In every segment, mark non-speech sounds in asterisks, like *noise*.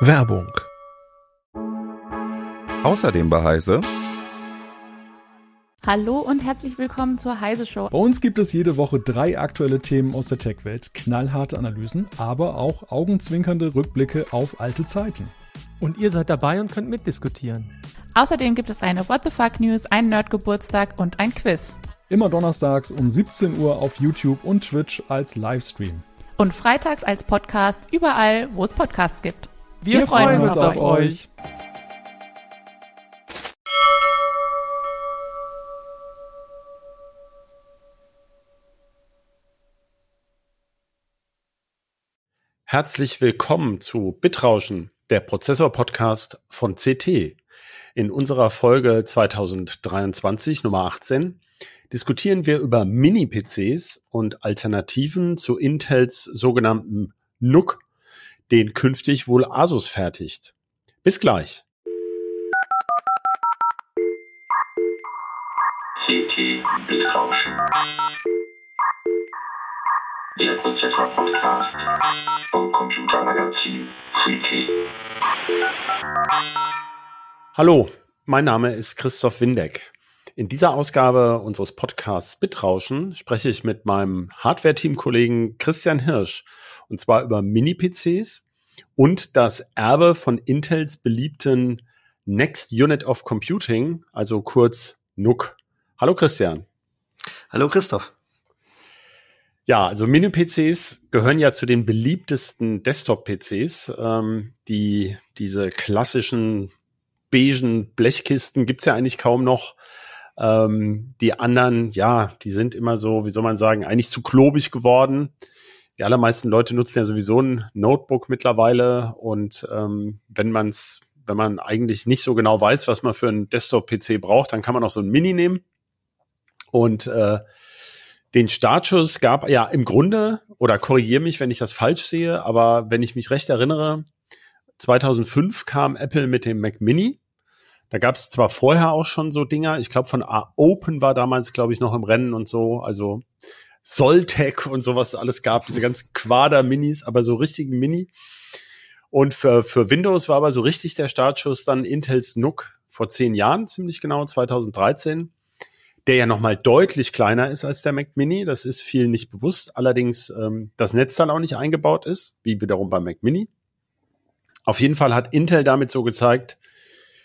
Werbung. Außerdem bei Heise. Hallo und herzlich willkommen zur Heise Show. Bei uns gibt es jede Woche drei aktuelle Themen aus der Tech-Welt, knallharte Analysen, aber auch augenzwinkernde Rückblicke auf alte Zeiten. Und ihr seid dabei und könnt mitdiskutieren. Außerdem gibt es eine What the Fuck News, einen Nerdgeburtstag und ein Quiz. Immer donnerstags um 17 Uhr auf YouTube und Twitch als Livestream. Und freitags als Podcast überall, wo es Podcasts gibt. Wir, Wir freuen, freuen uns auf, auf euch. Herzlich willkommen zu Bitrauschen, der Prozessor-Podcast von CT. In unserer Folge 2023 Nummer 18 diskutieren wir über Mini-PCs und Alternativen zu Intels sogenannten NUC, den künftig wohl Asus fertigt. Bis gleich. CT Bitrauschen. Der Prozessor-Podcast vom Computermagazin CT. Hallo, mein Name ist Christoph Windeck. In dieser Ausgabe unseres Podcasts Bitrauschen spreche ich mit meinem Hardware-Team-Kollegen Christian Hirsch und zwar über Mini-PCs und das Erbe von Intels beliebten Next Unit of Computing, also kurz NUC. Hallo Christian. Hallo Christoph. Ja, also Mini-PCs gehören ja zu den beliebtesten Desktop-PCs. Ähm, die diese klassischen beigen Blechkisten gibt's ja eigentlich kaum noch. Ähm, die anderen, ja, die sind immer so, wie soll man sagen, eigentlich zu klobig geworden. Die allermeisten Leute nutzen ja sowieso ein Notebook mittlerweile und ähm, wenn man's, wenn man eigentlich nicht so genau weiß, was man für einen Desktop-PC braucht, dann kann man auch so ein Mini nehmen. Und äh, den Startschuss gab ja im Grunde, oder korrigiere mich, wenn ich das falsch sehe, aber wenn ich mich recht erinnere, 2005 kam Apple mit dem Mac Mini da gab es zwar vorher auch schon so Dinger, ich glaube von A Open war damals, glaube ich, noch im Rennen und so, also Soltec und sowas alles gab, diese *laughs* ganzen Quader-Minis, aber so richtigen Mini. Und für, für Windows war aber so richtig der Startschuss dann Intels NUC vor zehn Jahren, ziemlich genau, 2013, der ja nochmal deutlich kleiner ist als der Mac Mini. Das ist vielen nicht bewusst. Allerdings ähm, das Netz dann auch nicht eingebaut ist, wie wiederum beim Mac Mini. Auf jeden Fall hat Intel damit so gezeigt,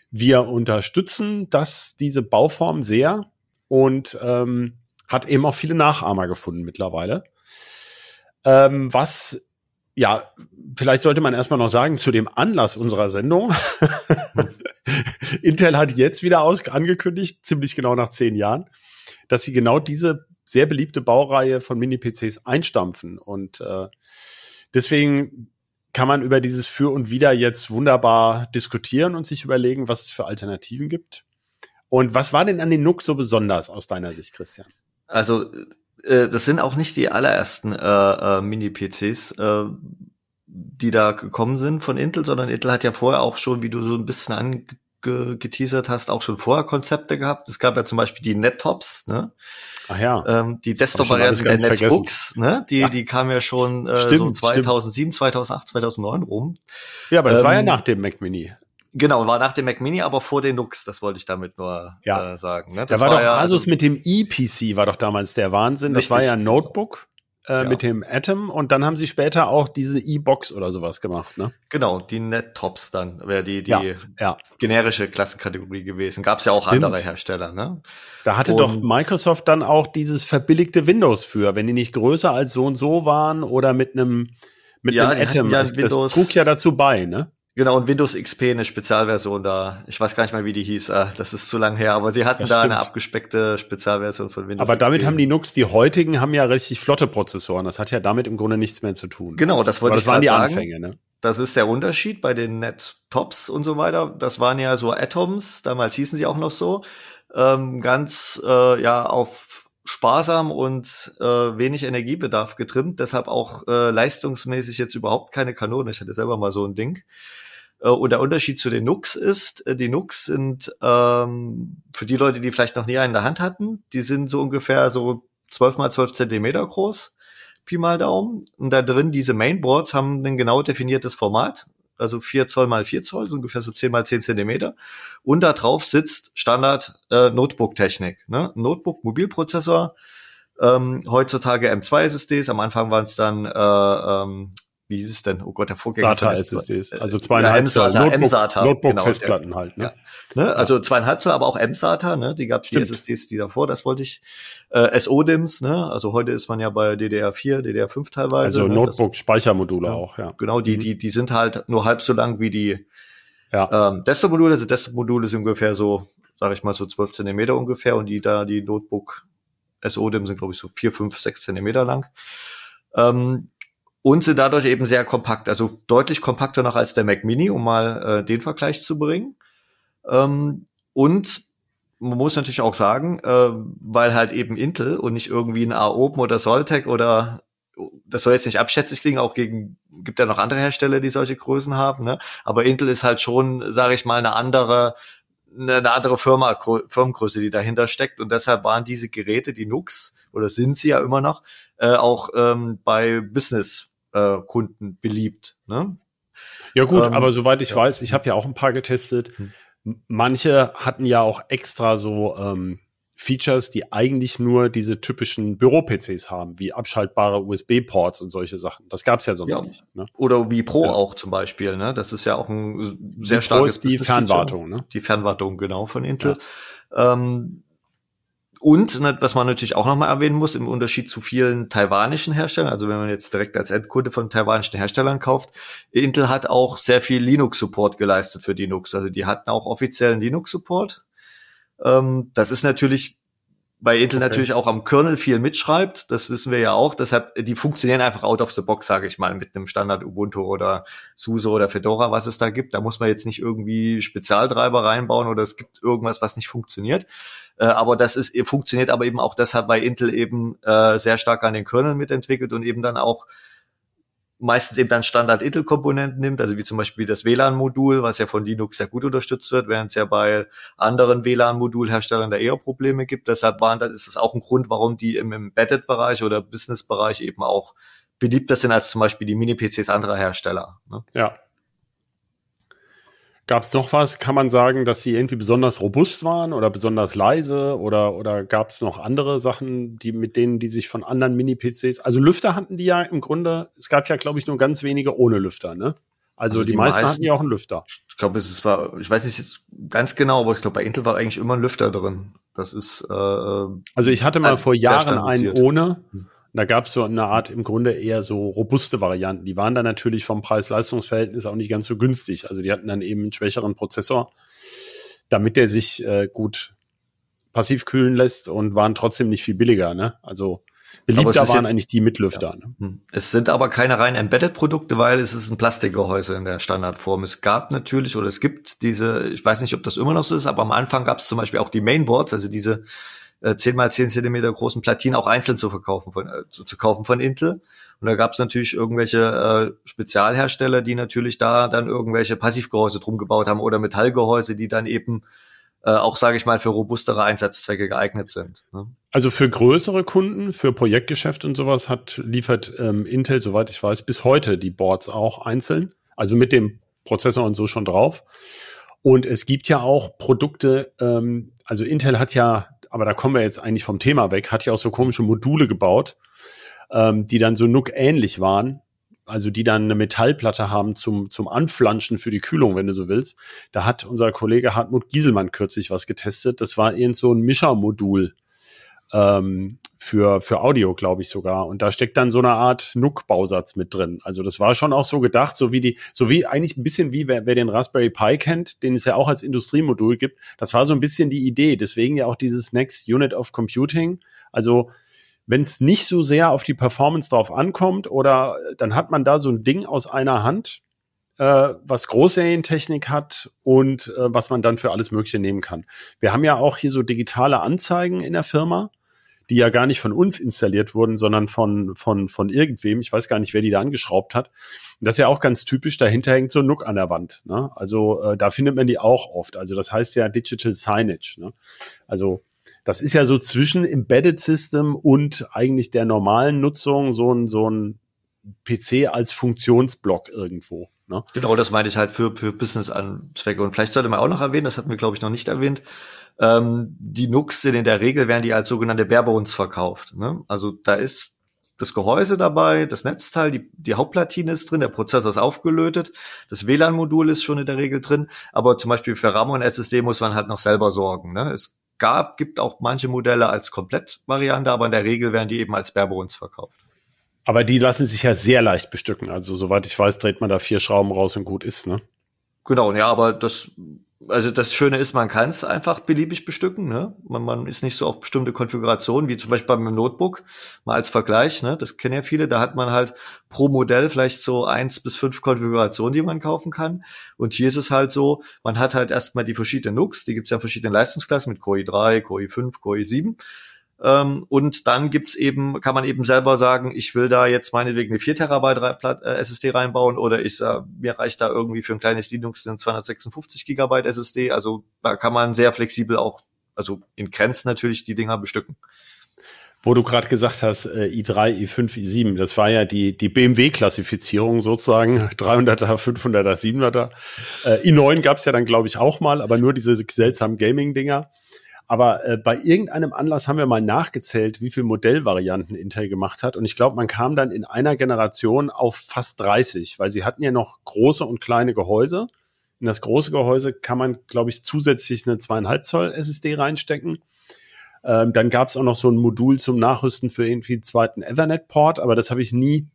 wir unterstützen das, diese Bauform sehr und ähm, hat eben auch viele Nachahmer gefunden mittlerweile. Ähm, was, ja, vielleicht sollte man erstmal noch sagen zu dem Anlass unserer Sendung. *laughs* Intel hat jetzt wieder aus angekündigt, ziemlich genau nach zehn Jahren, dass sie genau diese sehr beliebte Baureihe von Mini-PCs einstampfen. Und äh, deswegen kann man über dieses Für und Wider jetzt wunderbar diskutieren und sich überlegen, was es für Alternativen gibt. Und was war denn an den NUC so besonders aus deiner Sicht, Christian? Also, äh, das sind auch nicht die allerersten äh, äh, Mini-PCs, äh, die da gekommen sind von Intel, sondern Intel hat ja vorher auch schon, wie du so ein bisschen angeteasert hast, auch schon vorher Konzepte gehabt. Es gab ja zum Beispiel die Nettops, ne? Ach ja. Ähm, die Desktop-Variante der Netbooks, ne? Die, ja. die kam ja schon äh, stimmt, so 2007, stimmt. 2008, 2009 rum. Ja, aber das ähm, war ja ähm, nach dem Mac Mini. Genau, war nach dem Mac Mini, aber vor den Nux, das wollte ich damit nur ja. äh, sagen. Ne? Das da war, war doch ja, Asus also, mit dem ePC war doch damals der Wahnsinn. Das war ja ein Notebook äh, ja. mit dem Atom und dann haben sie später auch diese E-Box oder sowas gemacht, ne? Genau, die Net-Tops dann, wäre die, die generische Klassenkategorie gewesen. Gab es ja auch Stimmt. andere Hersteller, ne? Da hatte und doch Microsoft dann auch dieses verbilligte Windows für, wenn die nicht größer als so und so waren oder mit einem mit ja, einem Atom. Ja, das, das trug ja dazu bei, ne? Genau, und Windows XP, eine Spezialversion da. Ich weiß gar nicht mal, wie die hieß. Ah, das ist zu lang her, aber sie hatten das da eine abgespeckte Spezialversion von Windows Aber damit haben die Nux, die heutigen, haben ja richtig flotte Prozessoren. Das hat ja damit im Grunde nichts mehr zu tun. Genau, das wollte aber ich das waren die sagen. Anfänge, ne? Das ist der Unterschied bei den Net-Tops und so weiter. Das waren ja so Atoms, damals hießen sie auch noch so. Ähm, ganz äh, ja auf sparsam und äh, wenig Energiebedarf getrimmt, deshalb auch äh, leistungsmäßig jetzt überhaupt keine Kanone. Ich hatte selber mal so ein Ding. Äh, und der Unterschied zu den Nux ist, äh, die Nux sind ähm, für die Leute, die vielleicht noch nie einen in der Hand hatten, die sind so ungefähr so 12 mal 12 Zentimeter groß, Pi mal Daumen. Und da drin diese Mainboards haben ein genau definiertes Format. also 4 Zoll mal 4 Zoll, so ungefähr so 10 mal 10 Zentimeter. Und da drauf sitzt Standard äh, Notebook-Technik. Ne? Notebook, Mobilprozessor, ähm, heutzutage M2-SSDs, am Anfang waren es dann äh, ähm, wie hieß es denn? Oh Gott, der Vorgänger. SATA SSDs, also zweieinhalb ja, Zoll. Notebook, M-SATA, Notebook genau, Festplatten halt. Ne? Ja. Ne? Also zweieinhalb Zoll, aber auch M-SATA, ne? die gab es die SSDs, die davor, das wollte ich. Äh, SO-DIMMs, ne? also heute ist man ja bei DDR4, DDR5 teilweise. Also ne? Notebook-Speichermodule auch, ja. Genau, die, mhm. die, die sind halt nur halb so lang wie die ja. ähm, Desktop-Module. Also Desktop-Module sind ungefähr so, sage ich mal, so 12 Zentimeter ungefähr und die da, die Notebook SO-DIM sind, glaube ich, so vier, fünf, sechs Zentimeter lang. Ähm, und sind dadurch eben sehr kompakt, also deutlich kompakter noch als der Mac Mini, um mal äh, den Vergleich zu bringen. Ähm, und man muss natürlich auch sagen, äh, weil halt eben Intel und nicht irgendwie ein AOPEN oder Soltec oder das soll jetzt nicht abschätzig klingen, auch gegen gibt ja noch andere Hersteller, die solche Größen haben, ne? Aber Intel ist halt schon, sage ich mal, eine andere eine andere Firma, Firmengröße, die dahinter steckt. Und deshalb waren diese Geräte, die Nux, oder sind sie ja immer noch, äh, auch ähm, bei Business äh, Kunden beliebt. Ne? Ja gut, ähm, aber soweit ich ja. weiß, ich habe ja auch ein paar getestet. Hm. Manche hatten ja auch extra so ähm, Features, die eigentlich nur diese typischen Büro-PCs haben, wie abschaltbare USB-Ports und solche Sachen. Das gab's ja sonst ja. nicht. Ne? Oder wie Pro ja. auch zum Beispiel. Ne? Das ist ja auch ein sehr wie starkes Pro ist die Fernwartung. Ne? Die Fernwartung genau von Intel. Ja. Ähm, und ne, was man natürlich auch nochmal erwähnen muss, im Unterschied zu vielen taiwanischen Herstellern, also wenn man jetzt direkt als Endkunde von taiwanischen Herstellern kauft, Intel hat auch sehr viel Linux-Support geleistet für Linux. Also die hatten auch offiziellen Linux-Support. Ähm, das ist natürlich weil Intel okay. natürlich auch am Kernel viel mitschreibt, das wissen wir ja auch. Deshalb, die funktionieren einfach out of the box, sage ich mal, mit einem Standard Ubuntu oder SUSE oder Fedora, was es da gibt. Da muss man jetzt nicht irgendwie Spezialtreiber reinbauen oder es gibt irgendwas, was nicht funktioniert. Äh, aber das ist funktioniert aber eben auch deshalb, weil Intel eben äh, sehr stark an den Kernel mitentwickelt und eben dann auch meistens eben dann Standard-Intel-Komponenten nimmt, also wie zum Beispiel das WLAN-Modul, was ja von Linux sehr gut unterstützt wird, während es ja bei anderen WLAN-Modulherstellern da eher Probleme gibt. Deshalb waren, das ist es auch ein Grund, warum die im Embedded-Bereich oder Business-Bereich eben auch beliebter sind als zum Beispiel die Mini-PCs anderer Hersteller. Ne? Ja, Gab es noch was? Kann man sagen, dass sie irgendwie besonders robust waren oder besonders leise oder oder gab es noch andere Sachen, die mit denen die sich von anderen Mini-PCs? Also Lüfter hatten die ja im Grunde. Es gab ja, glaube ich, nur ganz wenige ohne Lüfter, ne? Also, also die, die, meisten, hatten ja auch einen Lüfter. Ich glaube, es war, ich weiß nicht ganz genau, aber ich glaube, bei Intel war eigentlich immer ein Lüfter drin. Das ist. Äh, also ich hatte mal vor Jahren einen ohne. Da gab es so eine Art im Grunde eher so robuste Varianten. Die waren dann natürlich vom Preis-Leistungs-Verhältnis auch nicht ganz so günstig. Also die hatten dann eben einen schwächeren Prozessor, damit der sich äh, gut passiv kühlen lässt und waren trotzdem nicht viel billiger. Ne? Also beliebter waren eigentlich die mit Lüfter. Ja. Ne? Hm. Es sind aber keine rein Embedded-Produkte, weil es ist ein Plastikgehäuse in der Standardform. Es gab natürlich oder es gibt diese, ich weiß nicht, ob das immer noch so ist, aber am Anfang gab es zum Beispiel auch die Mainboards, also diese äh, 10 mal 10 Zentimeter großen Platinen auch einzeln zu verkaufen von, äh, zu, zu kaufen von Intel. Und da gab es natürlich irgendwelche äh, Spezialhersteller, die natürlich da dann irgendwelche Passivgehäuse drum gebaut haben oder Metallgehäuse, die dann eben äh, auch, sage ich mal, für robustere Einsatzzwecke geeignet sind. Ne? Also für größere Kunden, für Projektgeschäft und sowas hat liefert ähm, Intel, soweit ich weiß, bis heute die Boards auch einzeln, also mit dem Prozessor und so schon drauf. Und es gibt ja auch Produkte, ähm, also Intel hat ja aber da kommen wir jetzt eigentlich vom Thema weg, hat ja auch so komische Module gebaut, ähm, die dann so Nook ähnlich waren. Also die dann eine Metallplatte haben zum, zum Anflanschen für die Kühlung, wenn du so willst. Da hat unser Kollege Hartmut Gieselmann kürzlich was getestet. Das war irgend so ein Mischermodul ähm, für, für Audio, glaube ich sogar. Und da steckt dann so eine Art NUC-Bausatz mit drin. Also das war schon auch so gedacht, so wie die, so wie eigentlich ein bisschen wie, wer, wer den Raspberry Pi kennt, den es ja auch als Industriemodul gibt. Das war so ein bisschen die Idee. Deswegen ja auch dieses Next Unit of Computing. Also wenn es nicht so sehr auf die Performance drauf ankommt oder dann hat man da so ein Ding aus einer Hand, äh, was Großserientechnik hat und äh, was man dann für alles Mögliche nehmen kann. Wir haben ja auch hier so digitale Anzeigen in der Firma die ja gar nicht von uns installiert wurden, sondern von, von, von irgendwem. Ich weiß gar nicht, wer die da angeschraubt hat. Und das ist ja auch ganz typisch, dahinter hängt so ein Nook an der Wand. Ne? Also äh, da findet man die auch oft. Also das heißt ja Digital Signage. Ne? Also das ist ja so zwischen Embedded System und eigentlich der normalen Nutzung so ein, so ein PC als Funktionsblock irgendwo. Ne? Genau, das meine ich halt für, für Business-Zwecke. Und vielleicht sollte man auch noch erwähnen, das hatten wir, glaube ich, noch nicht erwähnt, ähm, die Nux sind in der Regel, werden die als sogenannte Barebones verkauft. Ne? Also da ist das Gehäuse dabei, das Netzteil, die, die Hauptplatine ist drin, der Prozessor ist aufgelötet, das WLAN-Modul ist schon in der Regel drin, aber zum Beispiel für RAM und SSD muss man halt noch selber sorgen. Ne? Es gab, gibt auch manche Modelle als Komplettvariante, aber in der Regel werden die eben als Barebones verkauft. Aber die lassen sich ja sehr leicht bestücken. Also soweit ich weiß, dreht man da vier Schrauben raus und gut ist, ne? Genau, ja, aber das also das Schöne ist, man kann es einfach beliebig bestücken. Ne? Man, man ist nicht so auf bestimmte Konfigurationen, wie zum Beispiel beim Notebook, mal als Vergleich, ne? das kennen ja viele, da hat man halt pro Modell vielleicht so eins bis fünf Konfigurationen, die man kaufen kann. Und hier ist es halt so, man hat halt erstmal die verschiedenen NUCs, die gibt es ja in verschiedenen Leistungsklassen mit Core i3, Core i5, Core i7. Ähm, und dann gibt's eben, kann man eben selber sagen, ich will da jetzt meinetwegen eine 4 Terabyte äh, SSD reinbauen oder ich äh, mir reicht da irgendwie für ein kleines Linux eine 256 Gigabyte SSD. Also da kann man sehr flexibel auch, also in Grenzen natürlich die Dinger bestücken. Wo du gerade gesagt hast, äh, i3, i5, i7, das war ja die, die BMW-Klassifizierung sozusagen, 300er, 500er, 700er. Äh, i9 gab's ja dann, glaube ich, auch mal, aber nur diese seltsamen Gaming-Dinger. Aber äh, bei irgendeinem Anlass haben wir mal nachgezählt, wie viele Modellvarianten Intel gemacht hat. Und ich glaube, man kam dann in einer Generation auf fast 30, weil sie hatten ja noch große und kleine Gehäuse. In das große Gehäuse kann man, glaube ich, zusätzlich eine zweieinhalb Zoll SSD reinstecken. Ähm, dann gab es auch noch so ein Modul zum Nachrüsten für irgendwie einen zweiten Ethernet-Port, aber das habe ich nie,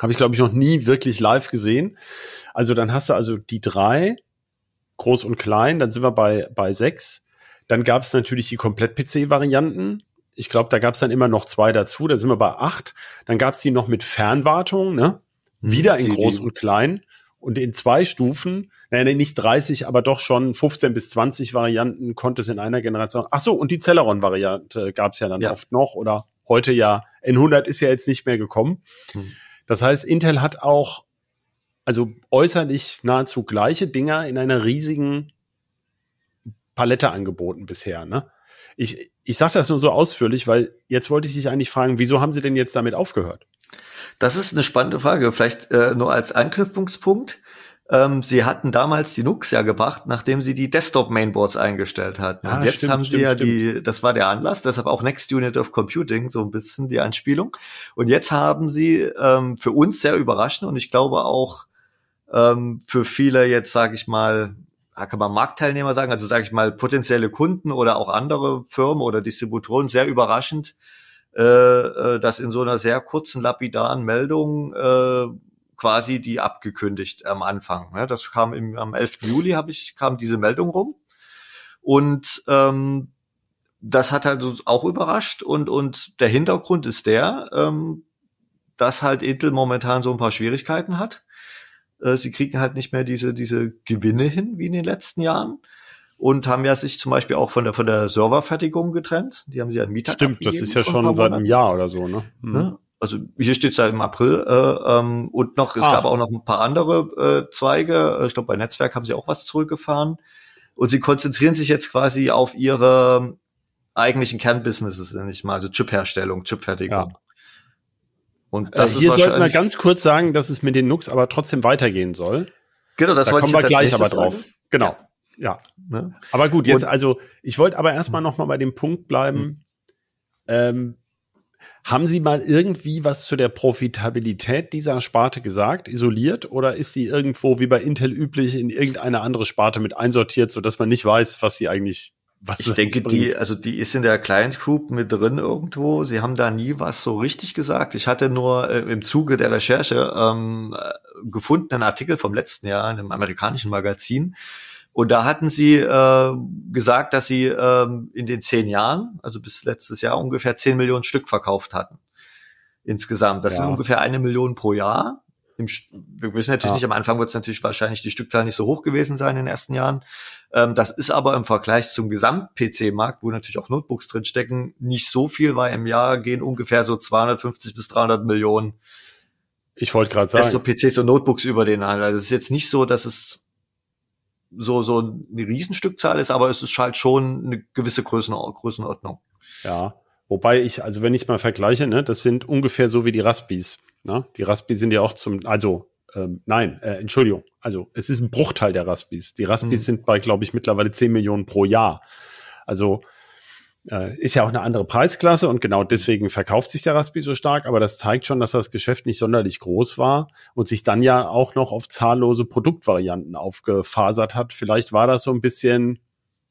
habe ich glaube ich noch nie wirklich live gesehen. Also dann hast du also die drei, groß und klein, dann sind wir bei, bei sechs. Dann gab es natürlich die Komplett-PC-Varianten. Ich glaube, da gab es dann immer noch zwei dazu. Da sind wir bei acht. Dann gab es die noch mit Fernwartung, ne? Hm, Wieder in die, groß die. und klein. Und in zwei Stufen, naja, nicht 30, aber doch schon 15 bis 20 Varianten konnte es in einer Generation. Ach so, und die Celeron-Variante gab es ja dann ja. oft noch oder heute ja. N100 ist ja jetzt nicht mehr gekommen. Hm. Das heißt, Intel hat auch also äußerlich nahezu gleiche Dinger in einer riesigen Palette angeboten bisher. Ne? Ich, ich sage das nur so ausführlich, weil jetzt wollte ich dich eigentlich fragen, wieso haben Sie denn jetzt damit aufgehört? Das ist eine spannende Frage. Vielleicht äh, nur als Anknüpfungspunkt. Ähm, sie hatten damals die Nux ja gebracht, nachdem sie die Desktop-Mainboards eingestellt hatten. Ja, und jetzt stimmt, haben sie stimmt, ja stimmt. die, das war der Anlass, deshalb auch Next Unit of Computing, so ein bisschen die Anspielung. Und jetzt haben sie ähm, für uns sehr überraschend und ich glaube auch ähm, für viele jetzt, sage ich mal, kann man Marktteilnehmer sagen, also sage ich mal potenzielle Kunden oder auch andere Firmen oder Distributoren sehr überraschend, äh, äh, dass in so einer sehr kurzen lapidaren Meldung äh, quasi die abgekündigt am Anfang. Ne? Das kam im, am 11. Juli habe ich kam diese Meldung rum und ähm, das hat halt auch überrascht und und der Hintergrund ist der, ähm, dass halt Intel momentan so ein paar Schwierigkeiten hat äh, sie kriegen halt nicht mehr diese, diese Gewinne hin wie in den letzten Jahren und haben ja sich zum Beispiel auch von der, von der Serverfertigung getrennt. Die haben sie an Mieter Stimmt, das ist ja schon seit einem Jahr oder so, ne? Hm. ne? Also hier steht es ja im April äh, ähm, und noch, es ah. gab auch noch ein paar andere äh, Zweige. Ich glaube, bei Netzwerk haben sie auch was zurückgefahren. Und sie konzentrieren sich jetzt quasi auf ihre eigentlichen Kernbusinesses, nenne ich mal, also Chipherstellung, Chipfertigung. Ja. Und das äh, hier sollten wir ganz kurz sagen, dass es mit den Nux aber trotzdem weitergehen soll. Genau, das da wollte kommen wir gleich aber drauf. Sagen. Genau. Ja. ja. Ne? Aber gut, jetzt, Und, also ich wollte aber erstmal noch mal bei dem Punkt bleiben. Mhm. Ähm, haben Sie mal irgendwie was zu der Profitabilität dieser Sparte gesagt, isoliert, oder ist die irgendwo wie bei Intel üblich in irgendeine andere Sparte mit einsortiert, so dass man nicht weiß, was sie eigentlich was ich denke, die, also die ist in der Client Group mit drin irgendwo. Sie haben da nie was so richtig gesagt. Ich hatte nur äh, im Zuge der Recherche ähm, äh, gefunden einen Artikel vom letzten Jahr in einem amerikanischen Magazin. Und da hatten sie äh, gesagt, dass sie ähm, in den zehn Jahren, also bis letztes Jahr ungefähr zehn Millionen Stück verkauft hatten. Insgesamt. Das ja. sind ungefähr eine Million pro Jahr. Im, wir wissen natürlich ja. nicht, am Anfang wird es natürlich wahrscheinlich die Stückzahl nicht so hoch gewesen sein in den ersten Jahren. Ähm, das ist aber im Vergleich zum Gesamt-PC-Markt, wo natürlich auch Notebooks drinstecken, nicht so viel, weil im Jahr gehen ungefähr so 250 bis 300 Millionen ich wollte gerade sagen. Desktop-PCs und Notebooks über den Handel. Also es ist jetzt nicht so, dass es so, so eine Riesenstückzahl ist, aber es ist halt schon eine gewisse Größen, Größenordnung. Ja. Wobei ich, also wenn ich mal vergleiche, ne, das sind ungefähr so wie die Raspis. Ne? Die Raspis sind ja auch zum, also ähm, nein, äh, Entschuldigung. Also es ist ein Bruchteil der Raspis. Die Raspis mhm. sind bei, glaube ich, mittlerweile 10 Millionen pro Jahr. Also äh, ist ja auch eine andere Preisklasse und genau deswegen verkauft sich der Raspi so stark, aber das zeigt schon, dass das Geschäft nicht sonderlich groß war und sich dann ja auch noch auf zahllose Produktvarianten aufgefasert hat. Vielleicht war das so ein bisschen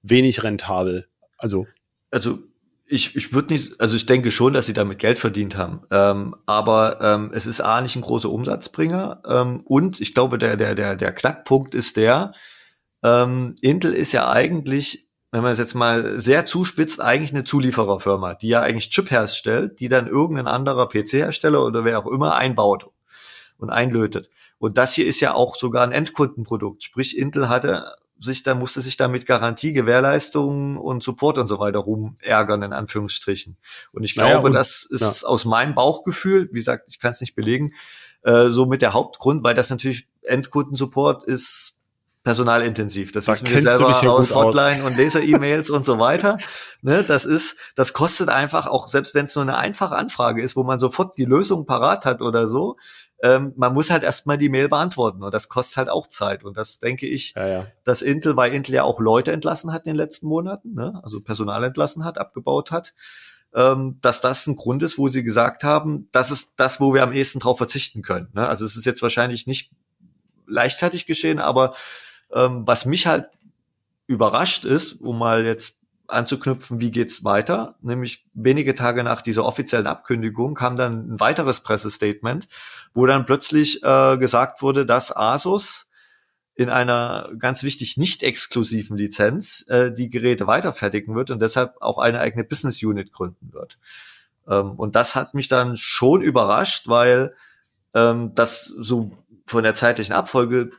wenig rentabel. Also, also ich, ich würde nicht, also ich denke schon, dass sie damit Geld verdient haben. Ähm, aber ähm, es ist A nicht ein großer Umsatzbringer. Ähm, und ich glaube, der, der, der, der Knackpunkt ist der, ähm, Intel ist ja eigentlich wenn man es jetzt mal sehr zuspitzt, eigentlich eine Zuliefererfirma, die ja eigentlich Chip herstellt, die dann irgendein anderer PC-Hersteller oder wer auch immer einbaut und einlötet. Und das hier ist ja auch sogar ein Endkundenprodukt. Sprich, Intel hatte sich da, musste sich da mit Garantie, Gewährleistung und Support und so weiter rumärgern, in Anführungsstrichen. Und ich glaube, naja, und, das ist ja. aus meinem Bauchgefühl, wie gesagt, ich kann es nicht belegen, äh, so mit der Hauptgrund, weil das natürlich Endkundensupport ist personalintensiv. Das da wissen wir selber aus Hotline und Laser-E-Mails und so *laughs* weiter. Ne, das ist, das kostet einfach auch, selbst wenn es nur eine einfache Anfrage ist, wo man sofort die Lösung parat hat oder so, ähm, man muss halt erstmal die Mail beantworten und das kostet halt auch Zeit. Und das denke ich, ja, ja. dass Intel, weil Intel ja auch Leute entlassen hat in den letzten Monaten, ne? also Personal entlassen hat, abgebaut hat, ähm, dass das ein Grund ist, wo sie gesagt haben, das ist das, wo wir am ehesten drauf verzichten können. Ne? Also es ist jetzt wahrscheinlich nicht leichtfertig geschehen, aber ähm, was mich halt überrascht ist, um mal jetzt anzuknüpfen, wie geht's weiter? Nämlich wenige Tage nach dieser offiziellen Abkündigung kam dann ein weiteres Pressestatement, wo dann plötzlich äh, gesagt wurde, dass Asus in einer ganz wichtig nicht exklusiven Lizenz äh, die Geräte weiterfertigen wird und deshalb auch eine eigene Business Unit gründen wird. Ähm, und das hat mich dann schon überrascht, weil ähm, das so von der zeitlichen Abfolge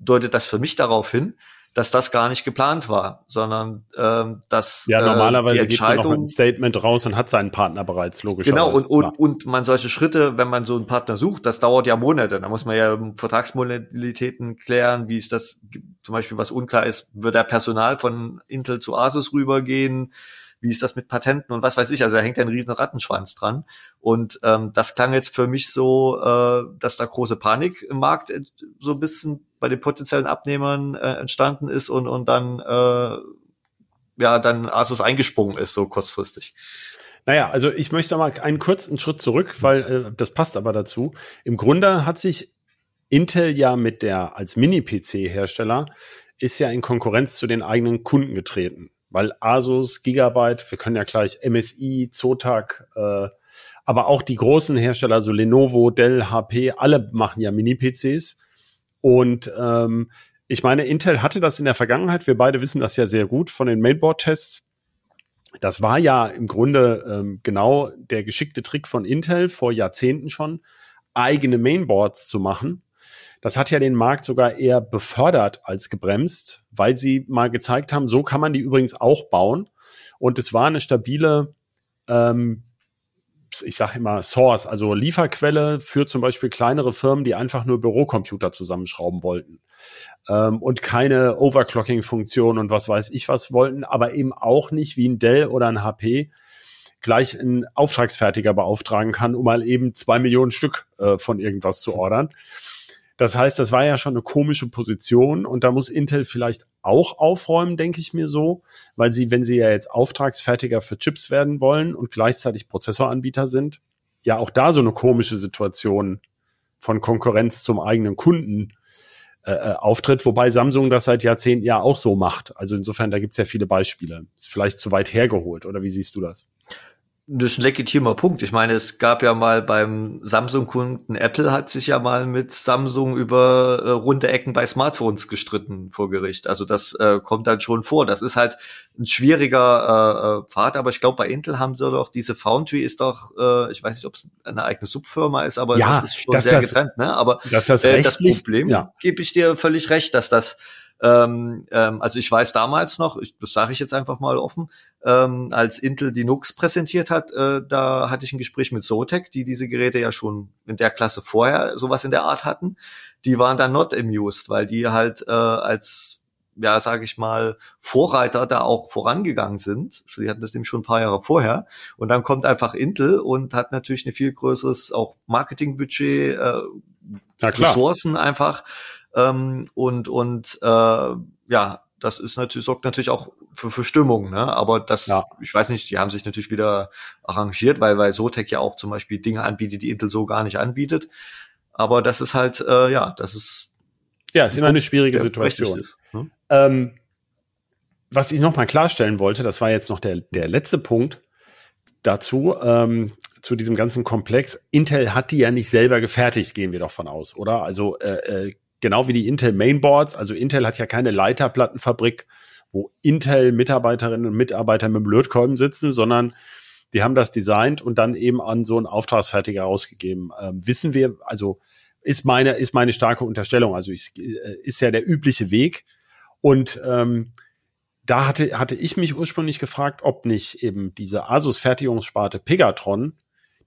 deutet das für mich darauf hin, dass das gar nicht geplant war, sondern ähm, dass ja normalerweise äh, die Entscheidung, geht man noch ein Statement raus und hat seinen Partner bereits logischerweise. Genau und und, und man solche Schritte, wenn man so einen Partner sucht, das dauert ja Monate. Da muss man ja Vertragsmodalitäten klären, wie ist das zum Beispiel was unklar ist, wird der Personal von Intel zu Asus rübergehen? Wie ist das mit Patenten und was weiß ich. Also da hängt ja ein riesen Rattenschwanz dran. Und ähm, das klang jetzt für mich so, äh, dass da große Panik im Markt äh, so ein bisschen bei den potenziellen Abnehmern äh, entstanden ist und, und dann äh, ja dann Asus eingesprungen ist, so kurzfristig. Naja, also ich möchte mal einen kurzen Schritt zurück, weil äh, das passt aber dazu. Im Grunde hat sich Intel ja mit der als Mini-PC-Hersteller ist ja in Konkurrenz zu den eigenen Kunden getreten weil Asus, Gigabyte, wir können ja gleich MSI, Zotac, äh, aber auch die großen Hersteller, also Lenovo, Dell, HP, alle machen ja Mini-PCs. Und ähm, ich meine, Intel hatte das in der Vergangenheit, wir beide wissen das ja sehr gut von den Mainboard-Tests. Das war ja im Grunde ähm, genau der geschickte Trick von Intel vor Jahrzehnten schon, eigene Mainboards zu machen das hat ja den Markt sogar eher befördert als gebremst, weil sie mal gezeigt haben, so kann man die übrigens auch bauen. Und es war eine stabile, ähm, ich sage immer Source, also Lieferquelle für zum Beispiel kleinere Firmen, die einfach nur Bürocomputer zusammenschrauben wollten ähm, und keine Overclocking-Funktion und was weiß ich was wollten, aber eben auch nicht wie ein Dell oder ein HP gleich einen Auftragsfertiger beauftragen kann, um mal eben zwei Millionen Stück äh, von irgendwas zu ordern. Das heißt, das war ja schon eine komische Position und da muss Intel vielleicht auch aufräumen, denke ich mir so, weil sie, wenn sie ja jetzt Auftragsfertiger für Chips werden wollen und gleichzeitig Prozessoranbieter sind, ja auch da so eine komische Situation von Konkurrenz zum eigenen Kunden äh, äh auftritt, wobei Samsung das seit Jahrzehnten ja auch so macht. Also insofern, da gibt's ja viele Beispiele. Ist vielleicht zu weit hergeholt, oder wie siehst du das? Das ist ein legitimer Punkt. Ich meine, es gab ja mal beim Samsung-Kunden Apple hat sich ja mal mit Samsung über äh, runde Ecken bei Smartphones gestritten vor Gericht. Also das äh, kommt dann schon vor. Das ist halt ein schwieriger äh, Pfad, aber ich glaube, bei Intel haben sie doch diese Foundry ist doch, äh, ich weiß nicht, ob es eine eigene Subfirma ist, aber ja, das ist schon sehr das, getrennt. Ne? Aber das, das, äh, das Problem ja. gebe ich dir völlig recht, dass das ähm, ähm, also ich weiß damals noch, ich, das sage ich jetzt einfach mal offen, ähm, als Intel die Nux präsentiert hat, äh, da hatte ich ein Gespräch mit Zotac, die diese Geräte ja schon in der Klasse vorher sowas in der Art hatten. Die waren dann not amused, weil die halt äh, als ja, sage ich mal, Vorreiter da auch vorangegangen sind. Die hatten das nämlich schon ein paar Jahre vorher. Und dann kommt einfach Intel und hat natürlich ein viel größeres auch Marketingbudget, äh, Ressourcen einfach. Ähm, und und äh, ja, das ist natürlich, sorgt natürlich auch für, für Stimmung, ne? Aber das, ja. ich weiß nicht, die haben sich natürlich wieder arrangiert, weil, weil Sotec ja auch zum Beispiel Dinge anbietet, die Intel so gar nicht anbietet. Aber das ist halt, äh, ja, das ist. Ja, ist immer eine schwierige Situation. Ist, ne? ähm, was ich nochmal klarstellen wollte, das war jetzt noch der, der letzte Punkt dazu, ähm, zu diesem ganzen Komplex. Intel hat die ja nicht selber gefertigt, gehen wir doch von aus, oder? Also äh, äh, genau wie die Intel Mainboards. Also Intel hat ja keine Leiterplattenfabrik, wo Intel-Mitarbeiterinnen und Mitarbeiter mit dem Lötkolben sitzen, sondern die haben das designt und dann eben an so einen Auftragsfertiger rausgegeben. Ähm, wissen wir, also ist meine, ist meine starke Unterstellung. Also ich, äh, ist ja der übliche Weg. Und ähm, da hatte, hatte ich mich ursprünglich gefragt, ob nicht eben diese Asus-Fertigungssparte Pegatron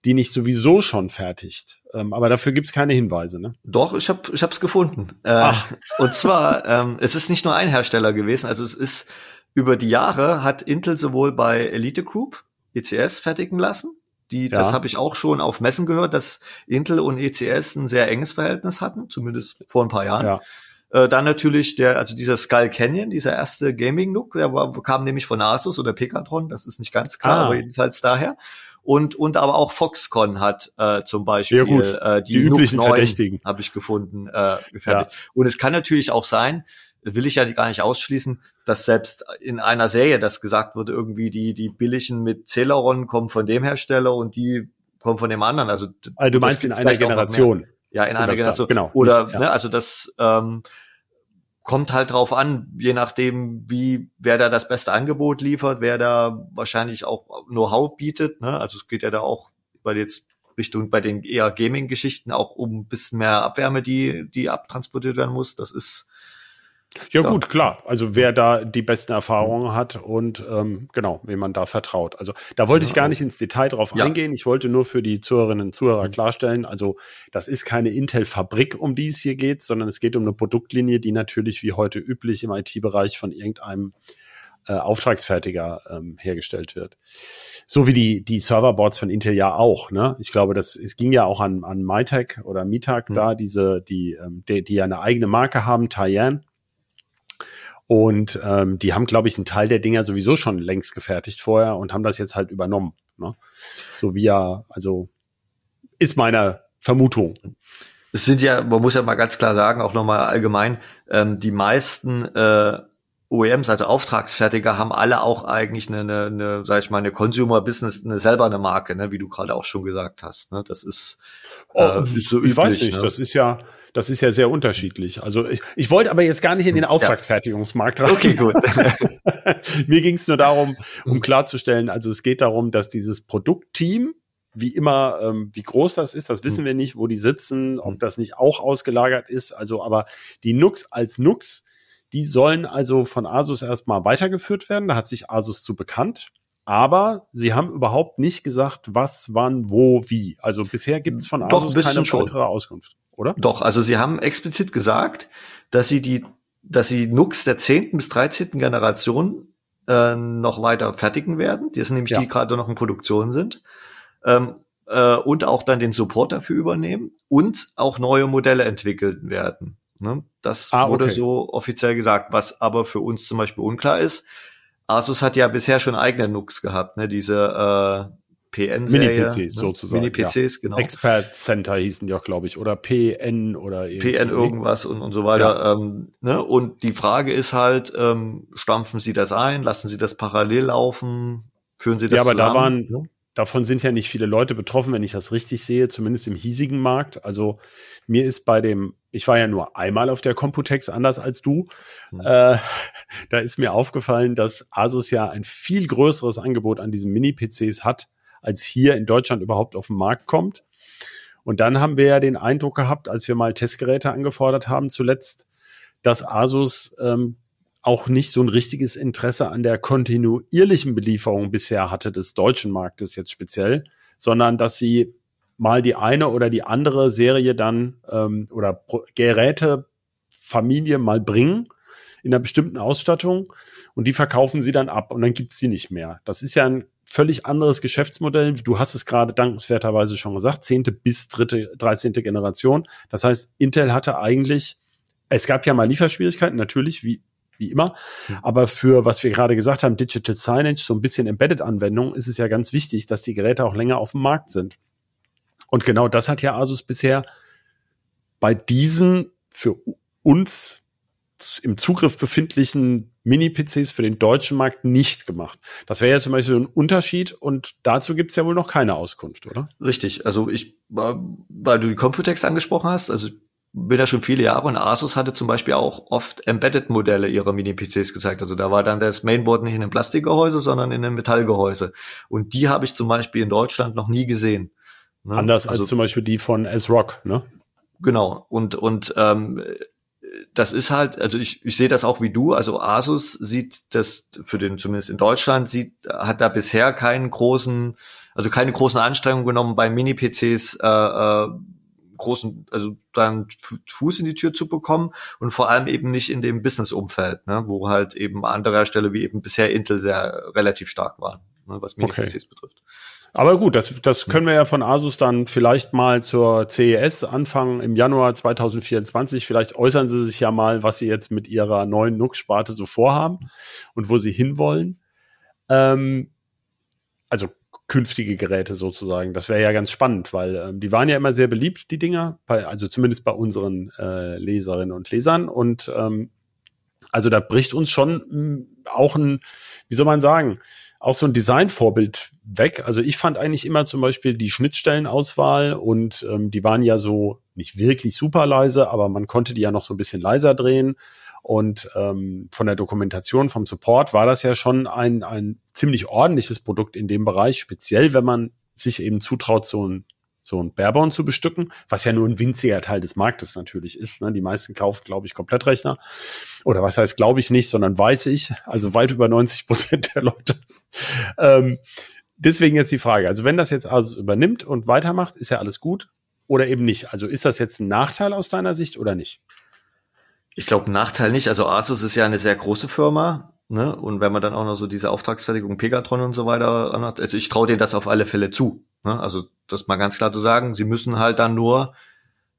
die nicht sowieso schon fertigt. Ähm, aber dafür gibt's keine Hinweise, ne? Doch, ich habe ich hab's gefunden. Äh, *laughs* und zwar, ähm, es ist nicht nur ein Hersteller gewesen, also es ist über die Jahre hat Intel sowohl bei Elite Group ECS fertigen lassen. Die, ja. Das habe ich auch schon auf Messen gehört, dass Intel und ECS ein sehr enges Verhältnis hatten, zumindest vor ein paar Jahren. Ja. Äh, dann natürlich der, also dieser Skull Canyon, dieser erste Gaming Nook, der war, kam nämlich von Asus oder Pekatron, das ist nicht ganz klar, ah. aber jedenfalls daher und und aber auch Foxconn hat äh, zum Beispiel ja. Äh, die, die üblichen Verdächtigen habe ich gefunden äh, gefertigt. Ja. Und es kann natürlich auch sein, will ich ja gar nicht ausschließen, dass selbst in einer Serie, das gesagt wurde, irgendwie die die billigen mit Celeron kommen von dem Hersteller und die kommen von dem anderen. Also, also du meinst in einer Generation. Ja, in einer Generation. Genau. Oder ja. ne, also das ähm, kommt halt drauf an, je nachdem, wie wer da das beste Angebot liefert, wer da wahrscheinlich auch Know-how bietet. Ne? Also es geht ja da auch bei jetzt Richtung bei den eher Gaming-Geschichten auch um ein bisschen mehr Abwärme, die die abtransportiert werden muss. Das ist ja, ja, gut, klar. Also wer da die besten Erfahrungen hat und ähm, genau, wem man da vertraut. Also da wollte ich gar nicht ins Detail drauf ja. eingehen. Ich wollte nur für die Zuhörerinnen und Zuhörer mhm. klarstellen, also das ist keine Intel-Fabrik, um die es hier geht, sondern es geht um eine Produktlinie, die natürlich wie heute üblich im IT-Bereich von irgendeinem äh, Auftragsfertiger ähm, hergestellt wird. So wie die, die Serverboards von Intel ja auch, ne? Ich glaube, das, es ging ja auch an, an MyTech oder MiTag mhm. da, diese, die, ähm, die, die ja eine eigene Marke haben, Taiyan und ähm, die haben, glaube ich, einen Teil der Dinger sowieso schon längst gefertigt vorher und haben das jetzt halt übernommen. Ne? So wie ja, also ist meine Vermutung. Es sind ja, man muss ja mal ganz klar sagen, auch nochmal allgemein, ähm, die meisten äh, OEMs, also Auftragsfertiger, haben alle auch eigentlich eine, eine, eine sag ich mal, eine Consumer Business, eine selber eine Marke, ne, wie du gerade auch schon gesagt hast. Ne? Das ist, äh, oh, ist so üblich. Ich weiß nicht, ne? das ist ja, das ist ja sehr unterschiedlich. Also ich, ich wollte aber jetzt gar nicht in den Auftragsfertigungsmarkt rein. Okay, gut. *laughs* Mir ging es nur darum, um klarzustellen, also es geht darum, dass dieses Produktteam, wie immer, ähm, wie groß das ist, das wissen hm. wir nicht, wo die sitzen, ob hm. das nicht auch ausgelagert ist. Also, aber die Nux als Nux, die sollen also von Asus erstmal weitergeführt werden. Da hat sich Asus zu bekannt. Aber sie haben überhaupt nicht gesagt, was, wann, wo, wie. Also bisher gibt es von Asus keine weitere Auskunft oder? Doch, also sie haben explizit gesagt, dass sie die, dass sie Nux der 10. bis 13. Generation äh, noch weiter fertigen werden. Die sind nämlich ja. die gerade noch in Produktion sind. Ähm, äh, und auch dann den Support dafür übernehmen und auch neue Modelle entwickelt werden. Ne? Das ah, wurde okay. so offiziell gesagt, was aber für uns zum Beispiel unklar ist. Asus hat ja bisher schon eigene Nux gehabt, ne? diese äh, PN-Serie. Mini-PCs ne? sozusagen. Mini-PCs, ja. genau. Expert Center hießen die auch, glaube ich, oder PN oder PN irgendwas und, und so weiter. Ja. Ähm, ne? Und die Frage ist halt, ähm, stampfen Sie das ein, lassen Sie das parallel laufen, führen Sie das Ja, aber zusammen? da waren, ja? davon sind ja nicht viele Leute betroffen, wenn ich das richtig sehe, zumindest im hiesigen Markt. Also mir ist bei dem, ich war ja nur einmal auf der Computex anders als du, hm. äh, *laughs* da ist mir aufgefallen, dass Asus ja ein viel größeres Angebot an diesen Mini-PCs hat als hier in Deutschland überhaupt auf den Markt kommt. Und dann haben wir ja den Eindruck gehabt, als wir mal Testgeräte angefordert haben, zuletzt, dass Asus ähm, auch nicht so ein richtiges Interesse an der kontinuierlichen Belieferung bisher hatte des deutschen Marktes jetzt speziell, sondern dass sie mal die eine oder die andere Serie dann ähm, oder Gerätefamilie mal bringen in einer bestimmten Ausstattung und die verkaufen sie dann ab und dann gibt's sie nicht mehr. Das ist ja ein völlig anderes Geschäftsmodell. Du hast es gerade dankenswerterweise schon gesagt, zehnte bis dritte, dreizehnte Generation. Das heißt, Intel hatte eigentlich, es gab ja mal Lieferschwierigkeiten, natürlich, wie, wie immer. Mhm. Aber für, was wir gerade gesagt haben, Digital Signage, so ein bisschen Embedded-Anwendung, ist es ja ganz wichtig, dass die Geräte auch länger auf dem Markt sind. Und genau das hat ja Asus bisher bei diesen für uns im Zugriff befindlichen Mini-PCs für den deutschen Markt nicht gemacht. Das wäre ja zum Beispiel ein Unterschied und dazu gibt es ja wohl noch keine Auskunft, oder? Richtig. Also ich, weil du die Computex angesprochen hast, also bin ja schon viele Jahre und Asus hatte zum Beispiel auch oft Embedded-Modelle ihrer Mini-PCs gezeigt. Also da war dann das Mainboard nicht in einem Plastikgehäuse, sondern in einem Metallgehäuse. Und die habe ich zum Beispiel in Deutschland noch nie gesehen. Ne? Anders also, als zum Beispiel die von S-Rock, ne? Genau. Und, und ähm, das ist halt, also ich, ich sehe das auch wie du. Also Asus sieht das für den, zumindest in Deutschland, sieht, hat da bisher keinen großen, also keine großen Anstrengungen genommen, bei Mini-PCs äh, äh, großen, also dann Fuß in die Tür zu bekommen und vor allem eben nicht in dem Business-Umfeld, ne, wo halt eben andere Hersteller wie eben bisher Intel sehr relativ stark waren, ne, was Mini-PCs okay. betrifft. Aber gut, das, das können wir ja von Asus dann vielleicht mal zur CES anfangen im Januar 2024. Vielleicht äußern sie sich ja mal, was sie jetzt mit ihrer neuen NUC-Sparte so vorhaben und wo sie hinwollen. Ähm, also künftige Geräte sozusagen. Das wäre ja ganz spannend, weil ähm, die waren ja immer sehr beliebt, die Dinger, bei, also zumindest bei unseren äh, Leserinnen und Lesern. Und ähm, also da bricht uns schon mh, hm, auch ein, wie soll man sagen, auch so ein Designvorbild weg. Also ich fand eigentlich immer zum Beispiel die Schnittstellenauswahl und ähm, die waren ja so nicht wirklich super leise, aber man konnte die ja noch so ein bisschen leiser drehen. Und ähm, von der Dokumentation, vom Support war das ja schon ein, ein ziemlich ordentliches Produkt in dem Bereich, speziell wenn man sich eben zutraut, so ein so ein Barebone zu bestücken, was ja nur ein winziger Teil des Marktes natürlich ist. Ne? Die meisten kaufen, glaube ich, Komplettrechner. Oder was heißt, glaube ich nicht, sondern weiß ich. Also weit über 90 Prozent der Leute. ähm, deswegen jetzt die Frage. Also wenn das jetzt also übernimmt und weitermacht, ist ja alles gut oder eben nicht. Also ist das jetzt ein Nachteil aus deiner Sicht oder nicht? Ich glaube, Nachteil nicht. Also Asus ist ja eine sehr große Firma. Ne? Und wenn man dann auch noch so diese Auftragsfertigung Pegatron und so weiter anhat, also ich traue denen das auf alle Fälle zu. Ne? Also das mal ganz klar zu sagen, sie müssen halt dann nur,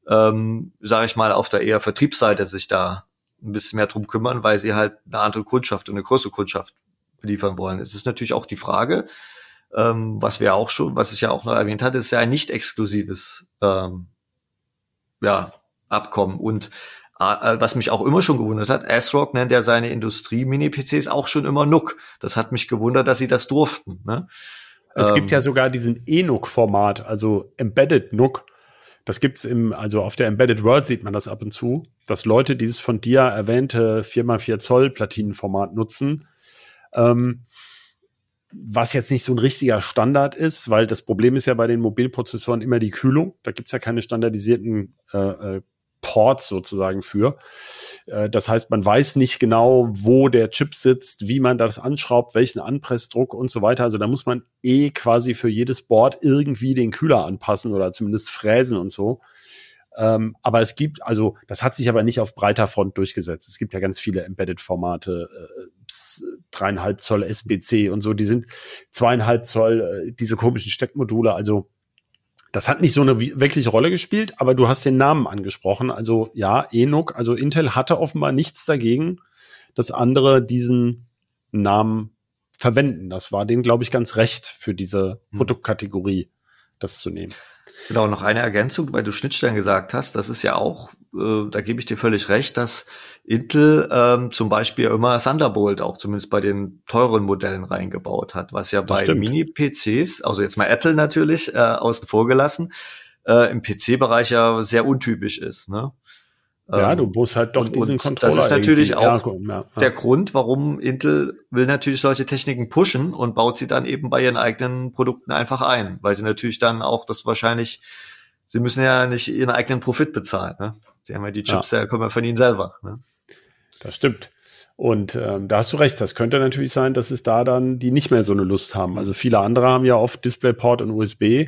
ähm, sage ich mal, auf der eher Vertriebsseite sich da ein bisschen mehr drum kümmern, weil sie halt eine andere Kundschaft und eine große Kundschaft beliefern wollen. Es ist natürlich auch die Frage, ähm, was wir auch schon, was ich ja auch noch erwähnt hatte, ist ja ein nicht exklusives ähm, ja, Abkommen. Und äh, was mich auch immer schon gewundert hat, ASRock nennt ja seine Industrie-Mini-PCs auch schon immer NUC. Das hat mich gewundert, dass sie das durften. Ne? Es ähm, gibt ja sogar diesen ENUC-Format, also Embedded NUC. Das gibt's im, also auf der Embedded World sieht man das ab und zu, dass Leute dieses von dir erwähnte 4x4 Zoll Platinenformat nutzen. Ähm, was jetzt nicht so ein richtiger Standard ist, weil das Problem ist ja bei den Mobilprozessoren immer die Kühlung. Da gibt's ja keine standardisierten äh, äh Ports sozusagen für. Äh, das heißt, man weiß nicht genau, wo der Chip sitzt, wie man das anschraubt, welchen Anpressdruck und so weiter. Also da muss man eh quasi für jedes Board irgendwie den Kühler anpassen oder zumindest fräsen und so. Ähm, aber es gibt, also das hat sich aber nicht auf breiter Front durchgesetzt. Es gibt ja ganz viele Embedded-Formate, äh, dreieinhalb Zoll SBC und so, die sind zweieinhalb Zoll, äh, diese komischen Steckmodule. Also das hat nicht so eine wirkliche Rolle gespielt, aber du hast den Namen angesprochen. Also ja, Enoch, also Intel hatte offenbar nichts dagegen, dass andere diesen Namen verwenden. Das war denen, glaube ich, ganz recht für diese hm. Produktkategorie, das zu nehmen. Genau, noch eine Ergänzung, weil du Schnittstellen gesagt hast. Das ist ja auch, äh, da gebe ich dir völlig recht, dass Intel ähm, zum Beispiel immer Thunderbolt auch zumindest bei den teuren Modellen reingebaut hat, was ja das bei Mini-PCs, also jetzt mal Apple natürlich äh, außen vor gelassen, äh, im PC-Bereich ja sehr untypisch ist. Ne? Ja, ähm, du musst halt doch und, diesen Controller. Das ist natürlich auch ja, ja. der Grund, warum Intel will natürlich solche Techniken pushen und baut sie dann eben bei ihren eigenen Produkten einfach ein, weil sie natürlich dann auch das wahrscheinlich, sie müssen ja nicht ihren eigenen Profit bezahlen. Ne? Sie haben ja die Chips, ja, kommen ja von ihnen selber. Ne? Das stimmt. Und ähm, da hast du recht, das könnte natürlich sein, dass es da dann die nicht mehr so eine Lust haben. Also viele andere haben ja oft DisplayPort und USB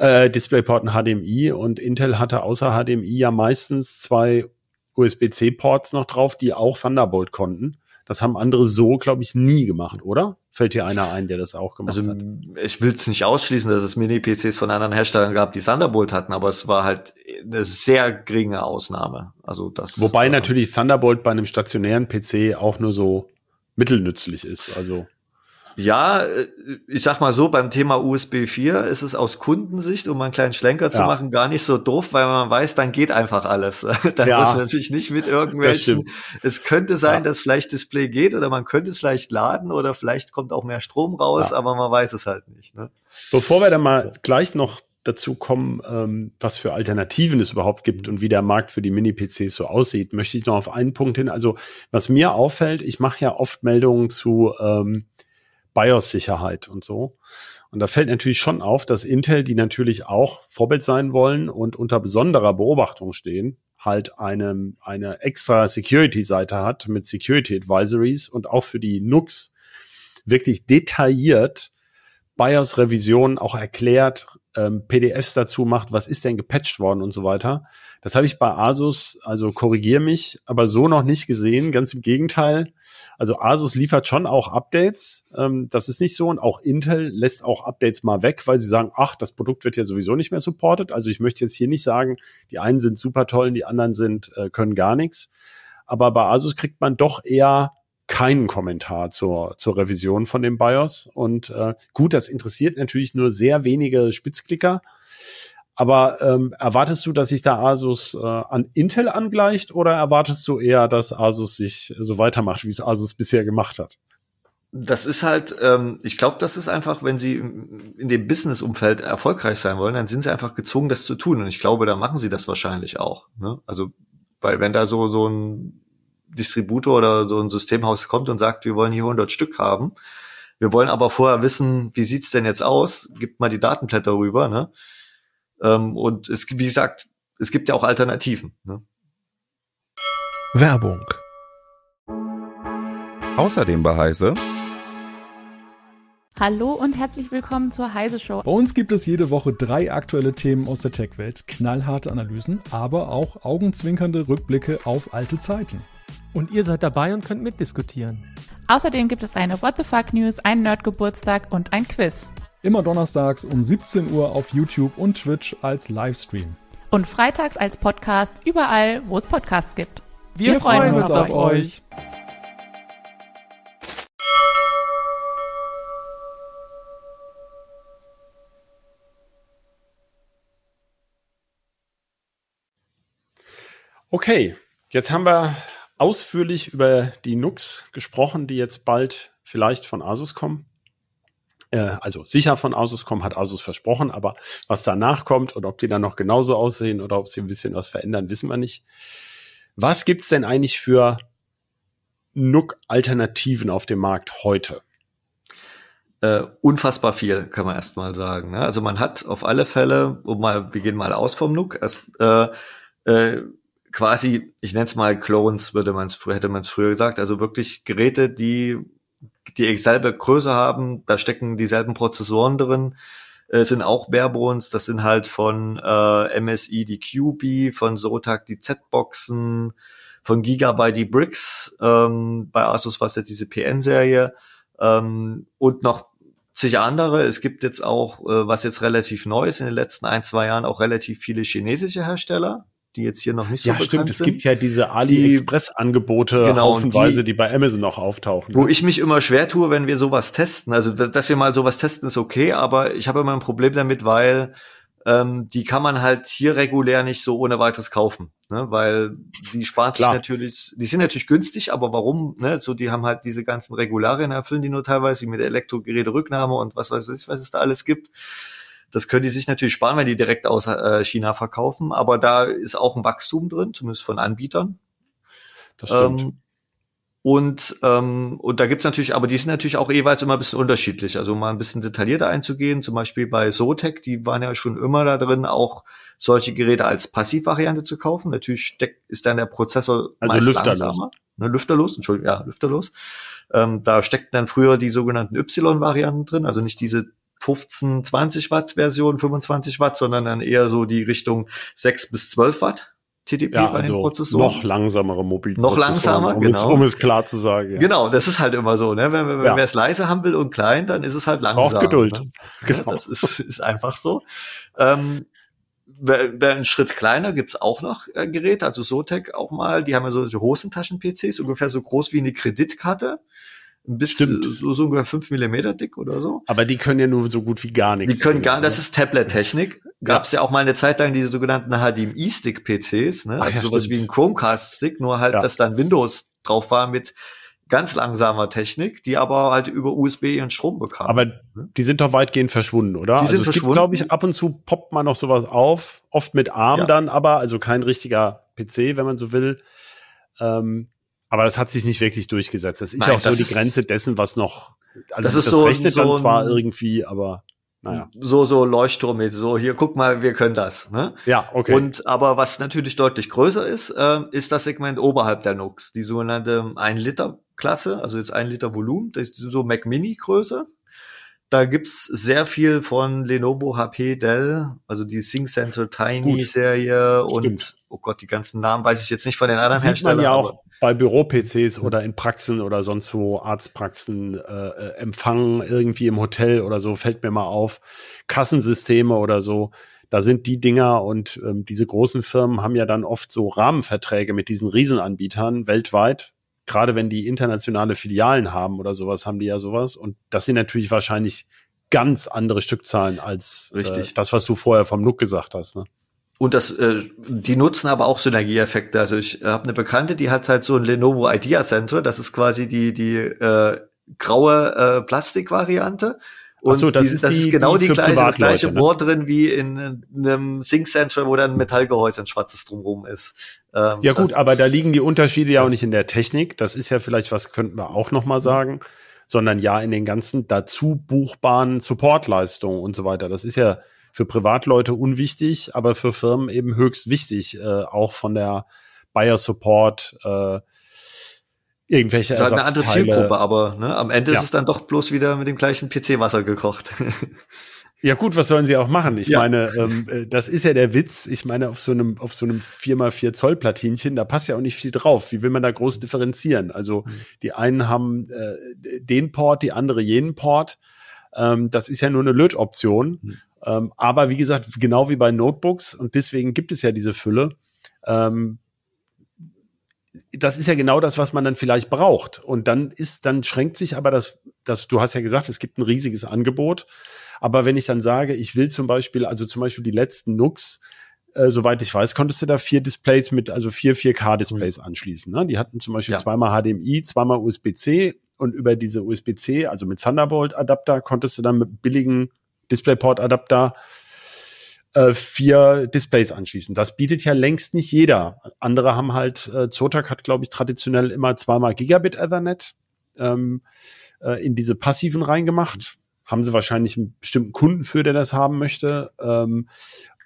äh, DisplayPort und HDMI und Intel hatte außer HDMI ja meistens zwei USB-C-Ports noch drauf, die auch Thunderbolt konnten. Das haben andere so, glaube ich, nie gemacht, oder? Fällt dir einer ein, der das auch gemacht also, hat? Ich will es nicht ausschließen, dass es Mini-PCs von anderen Herstellern gab, die Thunderbolt hatten, aber es war halt eine sehr geringe Ausnahme. Also das. Wobei äh, natürlich Thunderbolt bei einem stationären PC auch nur so mittelnützlich ist. Also ja, äh, ich sag mal so, beim Thema USB 4 ist es aus Kundensicht, um einen kleinen Schlenker zu machen, gar nicht so doof, weil man weiß, dann geht einfach alles. *laughs* dann ja, muss man sich nicht mit irgendwelchen. Es könnte sein, ja. dass vielleicht Display geht oder man könnte es vielleicht laden oder vielleicht kommt auch mehr Strom raus, ja. aber man weiß es halt nicht. Ne? Bevor wir dann mal gleich noch dazu kommen, ähm, was für Alternativen es überhaupt gibt und wie der Markt für die Mini-PCs so aussieht, möchte ich noch auf einen Punkt hin. Also was mir auffällt, ich mache ja oft Meldungen zu ähm, BIOS-Sicherheit und so. Und da fällt natürlich schon auf, dass Intel, die natürlich auch Vorbild sein wollen und unter besonderer Beobachtung stehen, halt eine, eine extra Security-Seite hat mit Security Advisories und auch für die NUCs wirklich detailliert BIOS-Revisionen auch erklärt, ähm, PDFs dazu macht, was ist denn gepatcht worden und so weiter. Das habe ich bei Asus, also korrigier mich, aber so noch nicht gesehen. Ganz im Gegenteil. Also Asus liefert schon auch Updates. Ähm, das ist nicht so. Und auch Intel lässt auch Updates mal weg, weil sie sagen, ach, das Produkt wird ja sowieso nicht mehr supported. Also ich möchte jetzt hier nicht sagen, die einen sind super toll, die anderen sind, äh, können gar nichts. Aber bei Asus kriegt man doch eher keinen Kommentar zur, zur Revision von dem BIOS. Und äh, gut, das interessiert natürlich nur sehr wenige Spitzklicker. Aber ähm, erwartest du, dass sich da Asus äh, an Intel angleicht oder erwartest du eher, dass Asus sich so weitermacht, wie es Asus bisher gemacht hat? Das ist halt, ähm, ich glaube, das ist einfach, wenn sie in dem Business-Umfeld erfolgreich sein wollen, dann sind sie einfach gezwungen, das zu tun. Und ich glaube, da machen sie das wahrscheinlich auch. Ne? Also, weil wenn da so so ein Distributor oder so ein Systemhaus kommt und sagt, wir wollen hier 100 Stück haben. Wir wollen aber vorher wissen, wie sieht's denn jetzt aus? Gibt mal die Datenblätter rüber, ne? Ähm, und es wie gesagt, es gibt ja auch Alternativen. Ne? Werbung. Außerdem bei Heise. Hallo und herzlich willkommen zur Heise Show. Bei uns gibt es jede Woche drei aktuelle Themen aus der Tech-Welt, knallharte Analysen, aber auch augenzwinkernde Rückblicke auf alte Zeiten. Und ihr seid dabei und könnt mitdiskutieren. Außerdem gibt es eine What the Fuck News, einen Nerdgeburtstag und ein Quiz. Immer donnerstags um 17 Uhr auf YouTube und Twitch als Livestream. Und freitags als Podcast überall, wo es Podcasts gibt. Wir, Wir freuen, uns, uns auf, auf euch. Okay, jetzt haben wir ausführlich über die NUCs gesprochen, die jetzt bald vielleicht von Asus kommen. Äh, also sicher von Asus kommen, hat Asus versprochen, aber was danach kommt und ob die dann noch genauso aussehen oder ob sie ein bisschen was verändern, wissen wir nicht. Was gibt's denn eigentlich für NUC-Alternativen auf dem Markt heute? Äh, unfassbar viel, kann man erst mal sagen. Ne? Also man hat auf alle Fälle, um mal, wir gehen mal aus vom NUC, erst, äh, äh, quasi, ich nenne es mal Clones, würde man es hätte man es früher gesagt, also wirklich Geräte, die die dieselbe Größe haben, da stecken dieselben Prozessoren drin, äh, sind auch Barebones, das sind halt von äh, MSI die QB, von Zotac die Z-Boxen, von Gigabyte die Bricks, ähm, bei Asus war es jetzt diese PN-Serie ähm, und noch zig andere. Es gibt jetzt auch, äh, was jetzt relativ neu ist in den letzten ein, zwei Jahren, auch relativ viele chinesische Hersteller, die jetzt hier noch nicht so ja, bekannt stimmt. sind. Es gibt ja diese AliExpress-Angebote genau, haufenweise, die, die, bei Amazon noch auftauchen. Wo ich mich immer schwer tue, wenn wir sowas testen. Also, dass wir mal sowas testen, ist okay, aber ich habe immer ein Problem damit, weil ähm, die kann man halt hier regulär nicht so ohne weiteres kaufen. Ne? Weil die spart sich natürlich, die sind natürlich günstig, aber warum? Ne? So, die haben halt diese ganzen Regularien erfüllen die nur teilweise, wie mit Elektrogeräte-Rücknahme und was weiß ich, was es da alles gibt. Das können die sich natürlich sparen, wenn die direkt aus äh, China verkaufen, aber da ist auch ein Wachstum drin, zumindest von Anbietern. Das stimmt. Ähm, und, ähm, und da gibt's natürlich, aber die sind natürlich auch jeweils immer ein bisschen unterschiedlich. Also um mal ein bisschen detaillierter einzugehen, zum Beispiel bei Zotac, die waren ja schon immer da drin, auch solche Geräte als Passivvariante zu kaufen. Natürlich steckt, ist dann der Prozessor also meist lüfterlos. langsamer. Ne, lüfterlos, Entschuldigung, ja, lüfterlos. Ähm, da steckten dann früher die sogenannten Y-Varianten drin, also nicht diese 15, 20 Watt Version, 25 Watt, sondern dann eher so die Richtung 6 bis 12 Watt TDP Ja, bei also den Prozessoren. noch langsamere Mobil. Noch langsamer, um es, genau. um es klar zu sagen. Ja. Genau, das ist halt immer so, ne? Wenn, wenn, Ja. wer es leise haben will und klein, dann ist es halt langsam. Braucht Geduld. Ne? *laughs* Genau. Das ist, ist einfach so. Ähm, wer, wer einen Schritt kleiner gibt's auch noch äh, Geräte, also Sotec auch mal, die haben ja solche Hosentaschen-PCs, ungefähr so groß wie eine Kreditkarte. Ein bisschen so, so ungefähr fünf Millimeter dick oder so. Aber die können ja nur so gut wie gar nichts. Die können gar, das ne? ist Tablet-Technik. Gab's ja. auch mal eine Zeit lang diese sogenannten HDMI-Stick-PCs, ne? Ach Also ja, sowas stimmt. wie ein Chromecast-Stick, nur halt, Ja. dass dann Windows drauf war mit ganz langsamer Technik, die aber halt über USB ihren Strom bekam. Aber die sind doch weitgehend verschwunden, oder? Die sind also es verschwunden. glaube ich, ab und zu poppt man noch sowas auf, oft mit Arm Ja. dann, aber also kein richtiger PC, wenn man so will. Ähm, aber das hat sich nicht wirklich durchgesetzt. Das ist Nein, ja auch so das die ist- Grenze dessen, was noch. Also Das ist so- rechnet so dann zwar irgendwie, aber naja. so, so Leuchtturmmäßig, so hier, guck mal, wir können das, ne? Ja, okay. Und aber was natürlich deutlich größer ist, äh, ist das Segment oberhalb der Nux, die sogenannte 1 Liter Klasse, also jetzt 1 Liter Volumen, das ist so Mac Mini Größe. Da gibt's sehr viel von Lenovo, HP, Dell, also die ThinkCentre Tiny Gut. Serie und Stimmt. oh Gott, die ganzen Namen weiß ich jetzt nicht von den anderen Sieht Herstellern. man ja auch bei Büro-PCs oder in Praxen oder sonst wo, Arztpraxen, äh, äh, Empfang irgendwie im Hotel oder so, fällt mir mal auf. Kassensysteme oder so. Da sind die Dinger und ähm, diese großen Firmen haben ja dann oft so Rahmenverträge mit diesen Riesenanbietern weltweit. Gerade wenn die internationale Filialen haben oder sowas, haben die ja sowas. Und das sind natürlich wahrscheinlich ganz andere Stückzahlen als Richtig. Äh, das, was du vorher vom Look gesagt hast. Ne? Und das, äh, die nutzen aber auch Synergieeffekte. Also ich äh, habe eine Bekannte, die hat halt so ein Lenovo Idea Center. Das ist quasi die die äh, graue äh, Plastikvariante. Und Ach so, das die, ist das die- ist genau die die, gleiche, das gleiche ne? Bohr drin wie in einem Sync Center, wo dann ein Metallgehäuse ein schwarzes drumherum ist. Ähm, Ja gut, aber da liegen die Unterschiede ja auch nicht in der Technik. Das ist ja vielleicht was, könnten wir auch noch mal sagen, sondern ja in den ganzen dazu buchbaren Supportleistungen und so weiter. Das ist ja für Privatleute unwichtig, aber für Firmen eben höchst wichtig, äh, auch von der Buyer Support, äh, irgendwelche Das ist halt eine andere. Zielgruppe, aber ne, am Ende Ja. ist es dann doch bloß wieder mit dem gleichen PC-Wasser gekocht. *laughs* Ja gut, was sollen sie auch machen? Ich Ja. meine, ähm, äh, das ist ja der Witz. Ich meine, auf so einem auf so einem 4x4 Zoll Platinchen, da passt ja auch nicht viel drauf. Wie will man da groß differenzieren? Also Mhm. die einen haben äh, den Port, die andere jenen Port. Ähm, das ist ja nur eine Lötoption. Mhm. Ähm, aber wie gesagt, genau wie bei Notebooks und deswegen gibt es ja diese Fülle. Ähm, das ist ja genau das, was man dann vielleicht braucht. Und dann ist, dann schränkt sich aber das, das, du hast ja gesagt, es gibt ein riesiges Angebot. Aber wenn ich dann sage, ich will zum Beispiel, also zum Beispiel die letzten Nux, äh, soweit ich weiß, konntest du da vier Displays mit, also vier 4K-Displays anschließen. Ne? Die hatten zum Beispiel Ja. zweimal HDMI, zweimal USB-C und über diese USB-C, also mit Thunderbolt-Adapter, konntest du dann mit billigen DisplayPort-Adapter äh, vier Displays anschließen. Das bietet ja längst nicht jeder. Andere haben halt, äh, Zotac hat, glaube ich, traditionell immer zweimal Gigabit Ethernet ähm, äh, in diese passiven reingemacht. Haben sie wahrscheinlich einen bestimmten Kunden für, der das haben möchte. Ähm,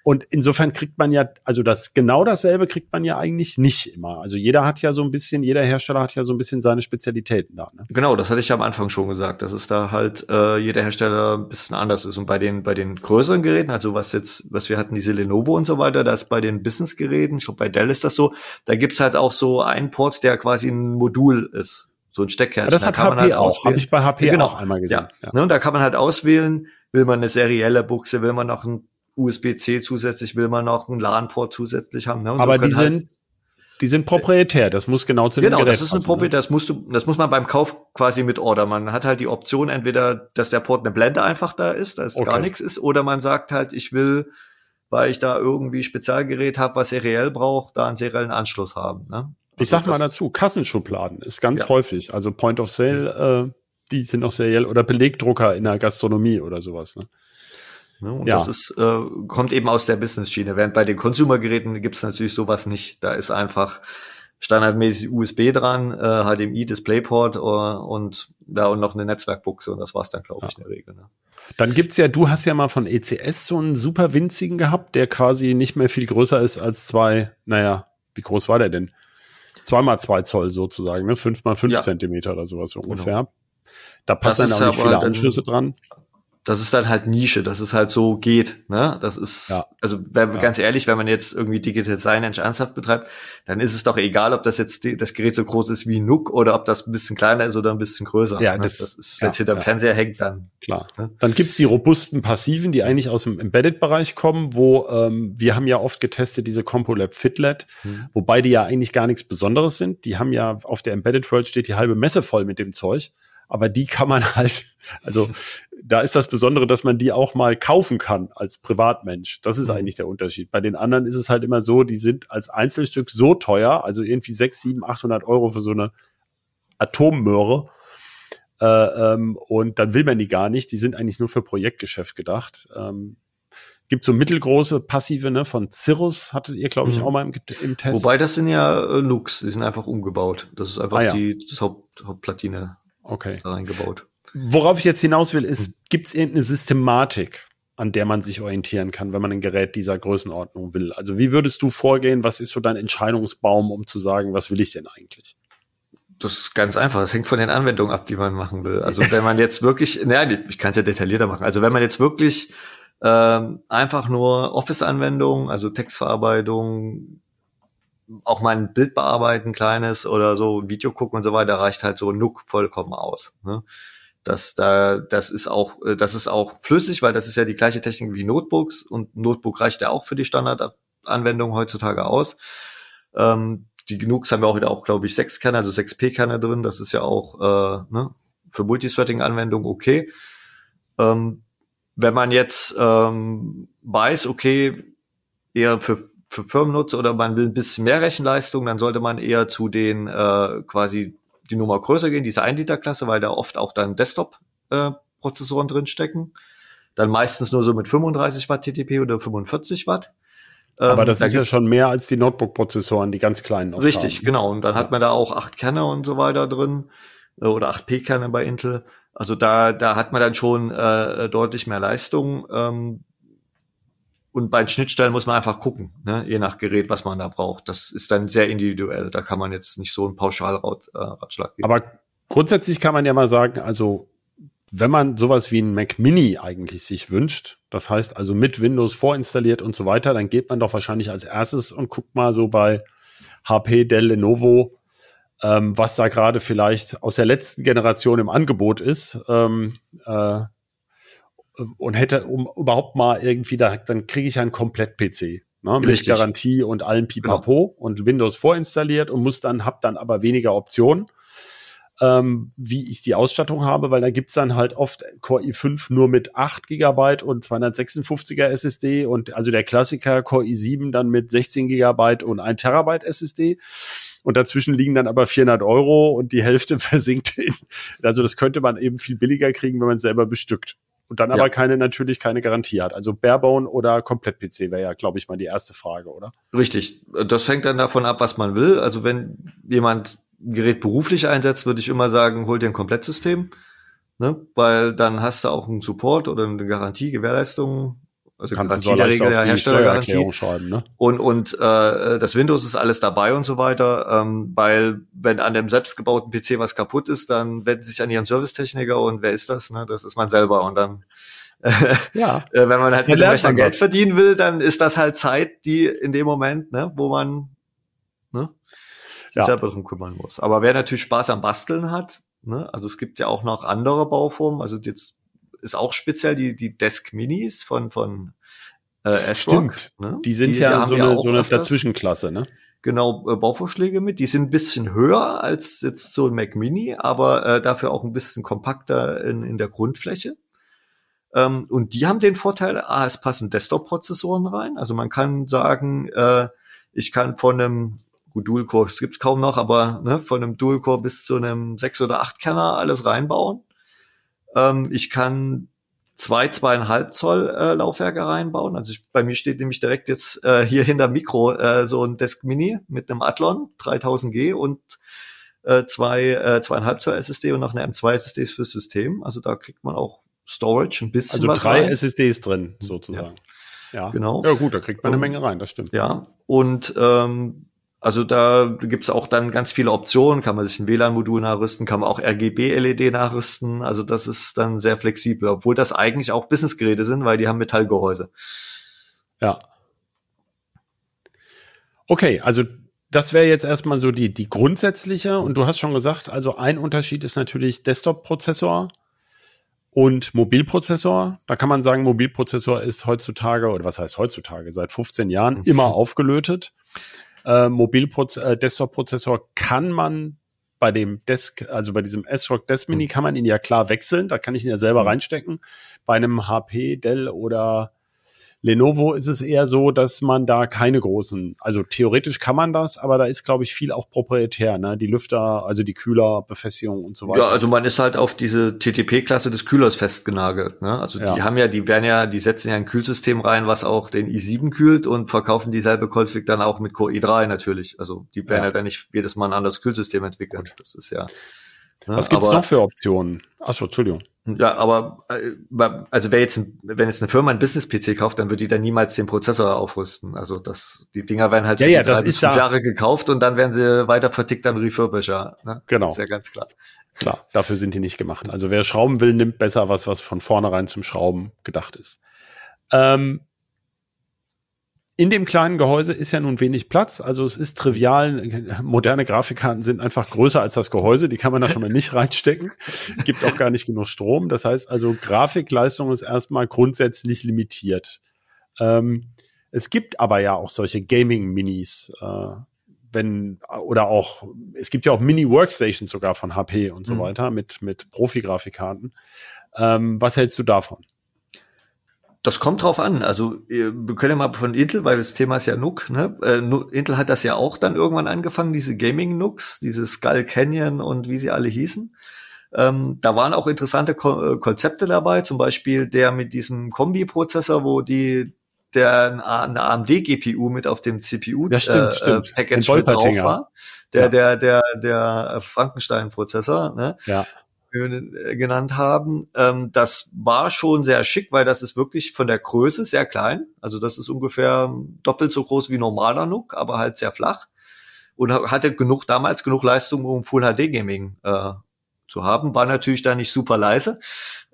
und insofern kriegt man ja, also das genau dasselbe kriegt man ja eigentlich nicht immer. Also jeder hat ja so ein bisschen, jeder Hersteller hat ja so ein bisschen seine Spezialitäten da. Ne? Genau, das hatte ich ja am Anfang schon gesagt, dass es da halt äh, jeder Hersteller ein bisschen anders ist. Und bei den bei den größeren Geräten, also was jetzt, was wir hatten, diese Lenovo und so weiter, das bei den Business-Geräten, ich glaube bei Dell ist das so, da gibt's halt auch so einen Port, der quasi ein Modul ist, so ein Steckkärtchen. Aber das Da hat kann man HP halt auch, habe ich bei HP Genau. auch einmal gesehen. Ja, Ne, und da kann man halt auswählen, will man eine serielle Buchse, will man noch ein USB-C zusätzlich, will man noch einen LAN-Port zusätzlich haben. Ne? Und Aber so die halt- sind, die sind proprietär. Das muss genau zu Genau, dem Gerät das ist ein passen, Proprietär, ne? das musst du, das muss man beim Kauf quasi mit ordern. Man hat halt die Option, entweder, dass der Port eine Blende einfach da ist, dass Okay. gar nichts ist, oder man sagt halt, ich will, weil ich da irgendwie Spezialgerät habe, was seriell braucht, da einen seriellen Anschluss haben. Ne? Ich Also sag mal dazu, Kassenschubladen ist ganz Ja. häufig. Also Point of Sale, äh, die sind auch seriell oder Belegdrucker in der Gastronomie oder sowas. Ne? Ne? Und Ja. das ist, äh, kommt eben aus der Business-Schiene. Während bei den Consumer-Geräten gibt's natürlich sowas nicht. Da ist einfach standardmäßig USB dran, äh, HDMI, DisplayPort äh, und ja, und noch eine Netzwerkbuchse und das war's dann, glaube ich, in der Regel. Ne? Dann gibt's ja, du hast ja mal von ECS so einen super winzigen gehabt, der quasi nicht mehr viel größer ist als zwei, naja, wie groß war der denn? Zweimal zwei Zoll sozusagen, ne? Fünf mal fünf Ja. Zentimeter oder sowas so ungefähr. Da Das passen dann auch nicht viele Anschlüsse dran. Das ist dann halt Nische, dass es halt so geht. Ne? Das ist, Ja. also wenn, Ja. ganz ehrlich, wenn man jetzt irgendwie Digital Signage ernsthaft betreibt, dann ist es doch egal, ob das jetzt die, das Gerät so groß ist wie Nook oder ob das ein bisschen kleiner ist oder ein bisschen größer. Ja, ne? das- ist, ja, wenn es hinterm ja. Fernseher hängt, dann Klar. Ja. Dann gibt's die robusten Passiven, die eigentlich aus dem Embedded-Bereich kommen, wo ähm, wir haben ja oft getestet diese CompoLab Fitlet, Mhm. wobei die ja eigentlich gar nichts Besonderes sind. Die haben ja auf der Embedded World steht die halbe Messe voll mit dem Zeug, aber die kann man *laughs* halt, also da ist das Besondere, dass man die auch mal kaufen kann als Privatmensch. Das ist Mhm. eigentlich der Unterschied. Bei den anderen ist es halt immer so, die sind als Einzelstück so teuer, also irgendwie sechs, sieben, 800 Euro für so eine Atommöhre. Äh, ähm, und dann will man die gar nicht. Die sind eigentlich nur für Projektgeschäft gedacht. Ähm, gibt so mittelgroße passive ne, von Cirrus, hattet ihr, glaube ich, Mhm. auch mal im, im Test. Wobei das sind ja äh, Nooks, die sind einfach umgebaut. Das ist einfach Ah, ja. die das Haupt, Hauptplatine okay. da reingebaut. Worauf ich jetzt hinaus will, Hm. ist, gibt es irgendeine Systematik, an der man sich orientieren kann, wenn man ein Gerät dieser Größenordnung will? Also wie würdest du vorgehen? Was ist so dein Entscheidungsbaum, um zu sagen, was will ich denn eigentlich? Das ist ganz einfach. Das hängt von den Anwendungen ab, die man machen will. Also wenn man jetzt wirklich, *laughs* naja, ich kann es ja detaillierter machen. Also wenn man jetzt wirklich ähm, einfach nur Office-Anwendungen, also Textverarbeitung, auch mal ein Bild bearbeiten, kleines oder so, Video gucken und so weiter, reicht halt so Nook vollkommen aus. Ne? Das, da, das ist auch, äh, das ist auch flüssig, weil das ist ja die gleiche Technik wie Notebooks und Notebook reicht ja auch für die Standardanwendung heutzutage aus. Ähm, die Genooks haben ja auch wieder auch, glaube ich, sechs Kerne, also 6P-Kerne drin. Das ist ja auch äh, ne, für Multithreading-Anwendungen okay. Ähm, wenn man jetzt ähm, weiß, okay, eher für, für Firmennutzer oder man will ein bisschen mehr Rechenleistung, dann sollte man eher zu den äh, quasi die Nummer größer gehen, diese 1 Liter Klasse, weil da oft auch dann Desktop-Prozessoren drin stecken. Dann meistens nur so mit 35 Watt TTP oder 45 Watt. Aber Ähm, das da ist ja schon mehr als die Notebook-Prozessoren, die ganz kleinen. oft Richtig, haben. genau. Und dann hat man da auch acht Kerne und so weiter drin äh, oder 8P-Kerne bei Intel. Also da, da hat man dann schon äh, deutlich mehr Leistung. Ähm, und bei den Schnittstellen muss man einfach gucken, ne? je nach Gerät, was man da braucht. Das ist dann sehr individuell. Da kann man jetzt nicht so einen Pauschalratschlag geben. Aber grundsätzlich kann man ja mal sagen, also wenn man sowas wie ein Mac Mini eigentlich sich wünscht, das heißt also mit Windows vorinstalliert und so weiter, dann geht man doch wahrscheinlich als erstes und guckt mal so bei HP, Dell, Lenovo, ähm, was da gerade vielleicht aus der letzten Generation im Angebot ist. Ähm, äh, und hätte, um überhaupt mal irgendwie, da, dann kriege ich einen Komplett-PC. Ne, mit Richtig. Genau. Garantie und allem Pipapo und Windows vorinstalliert und muss dann, hab dann aber weniger Optionen ähm, wie ich die Ausstattung habe, weil da gibt's dann halt oft Core i5 nur mit 8 Gigabyte und 256er SSD und also der Klassiker Core i7 dann mit 16 Gigabyte und 1 Terabyte SSD. Und dazwischen liegen dann aber 400 Euro und die Hälfte *laughs* versinkt in, also das könnte man eben viel billiger kriegen, wenn man es selber bestückt. Und dann aber Ja. keine, natürlich keine Garantie hat. Also Barebone oder Komplett-PC wäre ja, glaube ich, mal die erste Frage, oder? Richtig. Das hängt dann davon ab, was man will. Also wenn jemand ein Gerät beruflich einsetzt, würde ich immer sagen, hol dir ein Komplettsystem. Ne? Weil dann hast du auch einen Support oder eine Garantie, Gewährleistung. Also Kannst du Garantie so in der leicht Regel Herstellergarantie. Schreiben, ne? Und, und äh, das Windows ist alles dabei und so weiter, ähm, weil wenn an dem selbstgebauten PC was kaputt ist, dann wenden sie sich an ihren Servicetechniker und wer ist das? Ne? Das ist man selber und dann *laughs* Ja. äh, wenn man halt mit dem Rechner Geld verdienen will, dann ist das halt Zeit, die in dem Moment, ne, wo man ne, sich Ja. selber drum kümmern muss. Aber wer natürlich Spaß am Basteln hat, ne, also es gibt ja auch noch andere Bauformen, also jetzt ist auch speziell die, die Desk Minis von, von äh, S-Rock. Stimmt. Ne? Die sind ja haben so eine, so eine. Dazwischenklasse, ne? Genau, äh, Bauvorschläge mit. Die sind ein bisschen höher als jetzt so ein Mac Mini, aber äh, dafür auch ein bisschen kompakter in, in der Grundfläche. Ähm, und die haben den Vorteil, ah, es passen Desktop-Prozessoren rein. Also man kann sagen, äh, ich kann von einem, gut, Dual-Core, es gibt's kaum noch, aber ne, von einem Dual-Core bis zu einem 6 oder 8 Kerner alles reinbauen. Ähm, ich kann zwei, zweieinhalb Zoll äh, Laufwerke reinbauen. Also ich, bei mir steht nämlich direkt jetzt äh, hier hinter Mikro äh, so ein Desk Mini mit einem Athlon 3000G und äh, zwei, äh, zweieinhalb Zoll SSD und noch eine M2 SSD fürs System. Also da kriegt man auch Storage ein bisschen Also was drei rein. SSDs drin, sozusagen. Ja. Genau. Ja, gut, da kriegt man eine Menge rein, das stimmt. Ja, und ähm, Also da gibt's auch dann ganz viele Optionen, kann man sich ein WLAN-Modul nachrüsten, kann man auch RGB-LED nachrüsten. Also das ist dann sehr flexibel, obwohl das eigentlich auch Businessgeräte sind, weil die haben Metallgehäuse. Ja. Okay, also das wäre jetzt erstmal so die, die grundsätzliche. Und du hast schon gesagt, also ein Unterschied ist natürlich Desktop-Prozessor und Mobilprozessor. Da kann man sagen, Mobilprozessor ist heutzutage, oder was heißt heutzutage, seit 15 Jahren immer aufgelötet. Äh, Mobilproz äh, kann man bei dem Desk, also bei diesem S-Rock Desk Mini kann man ihn ja klar wechseln. Da kann ich ihn ja selber reinstecken. Bei einem HP, Dell oder Lenovo ist es eher so, dass man da keine großen, also theoretisch kann man das, aber da ist, glaube ich, viel auch proprietär, ne? Die Lüfter, also die Kühlerbefestigung und so weiter. Ja, also man ist halt auf diese TTP-Klasse des Kühlers festgenagelt, ne? Also ja. die haben ja, die werden ja, die setzen ja ein Kühlsystem rein, was auch den i7 kühlt und verkaufen dieselbe Config dann auch mit Core i3 natürlich. Also die werden ja, ja dann nicht jedes Mal ein anderes Kühlsystem entwickeln. Gut. Das ist ja. Was gibt's aber, noch für Optionen? Achso, Entschuldigung. Ja, aber äh, also wer jetzt, wenn jetzt eine Firma ein Business-PC kauft, dann wird die dann niemals den Prozessor aufrüsten. Also das, die Dinger werden halt ja, ja, drei bis fünf Jahre gekauft und dann werden sie weiter vertickt an Refurbisher. Ne? Genau. Das ist ja ganz klar. Klar, dafür sind die nicht gemacht. Also wer schrauben will, nimmt besser was, was von vornherein zum Schrauben gedacht ist. Ähm, in dem kleinen Gehäuse ist ja nun wenig Platz. Also es ist trivial. Moderne Grafikkarten sind einfach größer als das Gehäuse. Die kann man da schon mal nicht *laughs* reinstecken. Es gibt auch gar nicht genug Strom. Das heißt also, Grafikleistung ist erstmal grundsätzlich limitiert. Ähm, es gibt aber ja auch solche Gaming-Minis. Äh, wenn, oder auch, es gibt ja auch Mini-Workstations sogar von HP und so mhm. weiter mit, mit Profi-Grafikkarten. Ähm, was hältst du davon? Das kommt drauf an. Also wir können ja mal von Intel, weil das Thema ist ja NUC. Ne? Äh, Intel hat das ja auch dann irgendwann angefangen, diese Gaming NUCs, diese Skull Canyon und wie sie alle hießen. Ähm, da waren auch interessante Ko äh, Konzepte dabei, zum Beispiel der mit diesem Kombi-Prozessor, wo die der eine AMD-GPU mit auf dem CPU ja, stimmt, äh, stimmt. Package mit drauf war. Der, ja. der, der, der Frankenstein-Prozessor, ne? Ja genannt haben. Ähm, das war schon sehr schick, weil das ist wirklich von der Größe sehr klein. Also das ist ungefähr doppelt so groß wie normaler NUC, aber halt sehr flach. Und hatte genug, damals genug Leistung, um Full HD Gaming äh, zu haben. War natürlich da nicht super leise.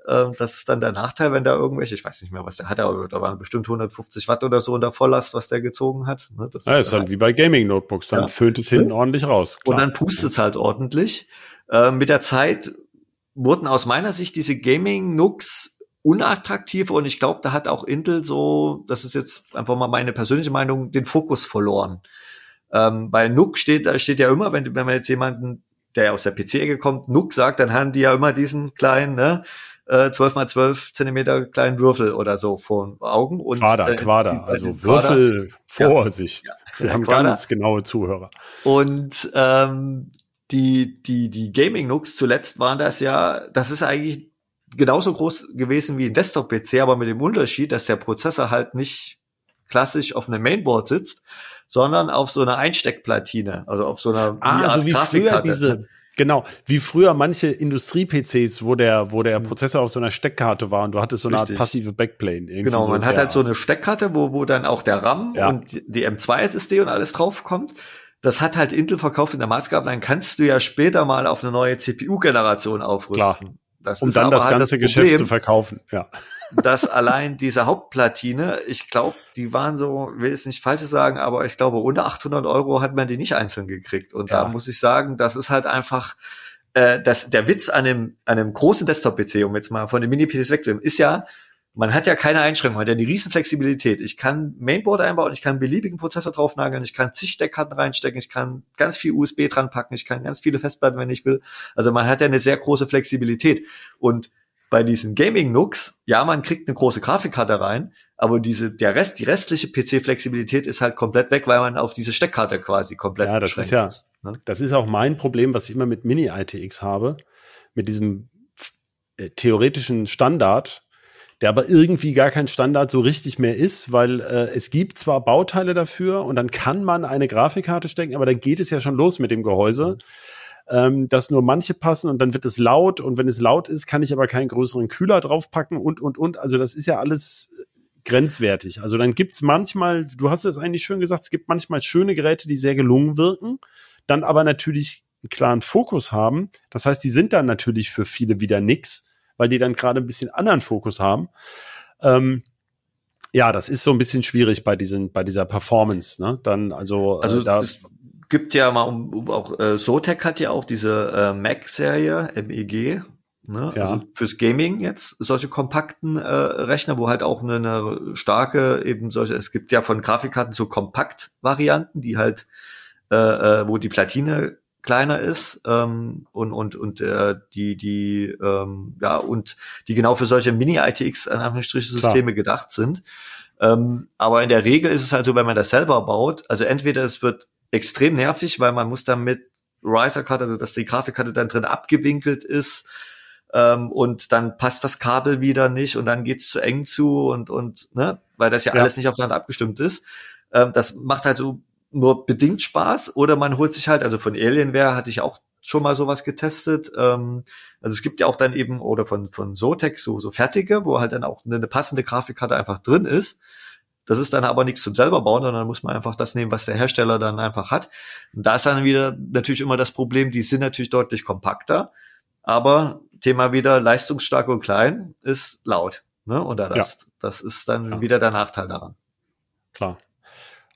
Äh, das ist dann der Nachteil, wenn da irgendwelche, ich weiß nicht mehr, was der hatte, aber da waren bestimmt 150 Watt oder so in der Volllast, was der gezogen hat. Ne? Das ja, ist, ist halt wie bei Gaming Notebooks, dann ja. föhnt es hinten ja. ordentlich raus. Klar. Und dann pustet es halt ordentlich. Äh, mit der Zeit wurden aus meiner Sicht diese Gaming-Nooks unattraktiv und ich glaube, da hat auch Intel so, das ist jetzt einfach mal meine persönliche Meinung, den Fokus verloren. Ähm, bei Nook steht, da steht ja immer, wenn, wenn man jetzt jemanden, der aus der PC-Ecke kommt, Nook sagt, dann haben die ja immer diesen kleinen, ne, äh, 12 mal 12 Zentimeter kleinen Würfel oder so vor Augen. Und, Quader, äh, Quader, also Würfel, Vorsicht. Ja, Wir ja, haben Quader. ganz genaue Zuhörer. Und ähm, die, die, die Gaming-Nooks zuletzt waren das ja, das ist eigentlich genauso groß gewesen wie ein Desktop-PC, aber mit dem Unterschied, dass der Prozessor halt nicht klassisch auf einem Mainboard sitzt, sondern auf so einer Einsteckplatine, also auf so einer ah, Art so wie früher diese Genau, wie früher manche Industrie-PCs, wo der, wo der mhm. Prozessor auf so einer Steckkarte war und du hattest so eine Richtig. Art passive Backplane. Genau, so man hat halt so eine Steckkarte, wo, wo dann auch der RAM ja. und die M2-SSD und alles drauf kommt das hat halt Intel verkauft in der Maßgabe, dann kannst du ja später mal auf eine neue CPU-Generation aufrüsten. Klar. Das um dann das halt ganze das Geschäft zu verkaufen, ja. *laughs* Dass allein diese Hauptplatine, ich glaube, die waren so, will es nicht falsch sagen, aber ich glaube, unter 800 Euro hat man die nicht einzeln gekriegt. Und ja. da muss ich sagen, das ist halt einfach, äh, das, der Witz an einem, an einem großen Desktop-PC, um jetzt mal von den Mini-PCs wegzunehmen, ist ja, man hat ja keine Einschränkungen, man hat ja die riesen Flexibilität. Ich kann Mainboard einbauen, ich kann beliebigen Prozessor draufnageln, ich kann zig Steckkarten reinstecken, ich kann ganz viel USB dran packen, ich kann ganz viele Festplatten, wenn ich will. Also man hat ja eine sehr große Flexibilität. Und bei diesen Gaming-Nooks, ja, man kriegt eine große Grafikkarte rein, aber diese, der Rest, die restliche PC-Flexibilität ist halt komplett weg, weil man auf diese Steckkarte quasi komplett Ja, das ist ja, ist, ne? das ist auch mein Problem, was ich immer mit Mini-ITX habe, mit diesem äh, theoretischen Standard, der aber irgendwie gar kein Standard so richtig mehr ist, weil äh, es gibt zwar Bauteile dafür und dann kann man eine Grafikkarte stecken, aber dann geht es ja schon los mit dem Gehäuse. Ähm, dass nur manche passen und dann wird es laut und wenn es laut ist, kann ich aber keinen größeren Kühler draufpacken und und und. Also das ist ja alles grenzwertig. Also dann gibt's manchmal, du hast es eigentlich schön gesagt, es gibt manchmal schöne Geräte, die sehr gelungen wirken, dann aber natürlich einen klaren Fokus haben. Das heißt, die sind dann natürlich für viele wieder nix, weil die dann gerade ein bisschen anderen Fokus haben. Ähm, ja, das ist so ein bisschen schwierig bei diesen, bei dieser Performance, ne? Dann, also, äh, also äh, da es gibt ja mal um, um auch äh, Zotac hat ja auch diese äh, Mac-Serie MEG, ne? Ja. Also fürs Gaming jetzt solche kompakten äh, Rechner, wo halt auch eine, eine starke eben solche. Es gibt ja von Grafikkarten so Kompakt-Varianten, die halt äh, äh, wo die Platine kleiner ist ähm, und und und äh, die die ähm, ja und die genau für solche Mini ITX an Anführungsstrichen Systeme gedacht sind. Ähm, aber in der Regel ist es halt so, wenn man das selber baut, also entweder es wird extrem nervig, weil man muss dann mit Riser Card, also dass die Grafikkarte dann drin abgewinkelt ist ähm, und dann passt das Kabel wieder nicht und dann geht's zu eng zu und und ne, weil das ja, ja. alles nicht aufeinander abgestimmt ist. Ähm, das macht halt so nur bedingt Spaß oder man holt sich halt, also von Alienware hatte ich auch schon mal sowas getestet. Ähm, also es gibt ja auch dann eben, oder von, von Zotac so, so fertige, wo halt dann auch eine, eine passende Grafikkarte einfach drin ist. Das ist dann aber nichts zum selber bauen, sondern muss man einfach das nehmen, was der Hersteller dann einfach hat. Und da ist dann wieder natürlich immer das Problem, die sind natürlich deutlich kompakter, aber Thema wieder leistungsstark und klein ist laut. Ne? Und das, ja. das ist dann ja. wieder der Nachteil daran. Klar.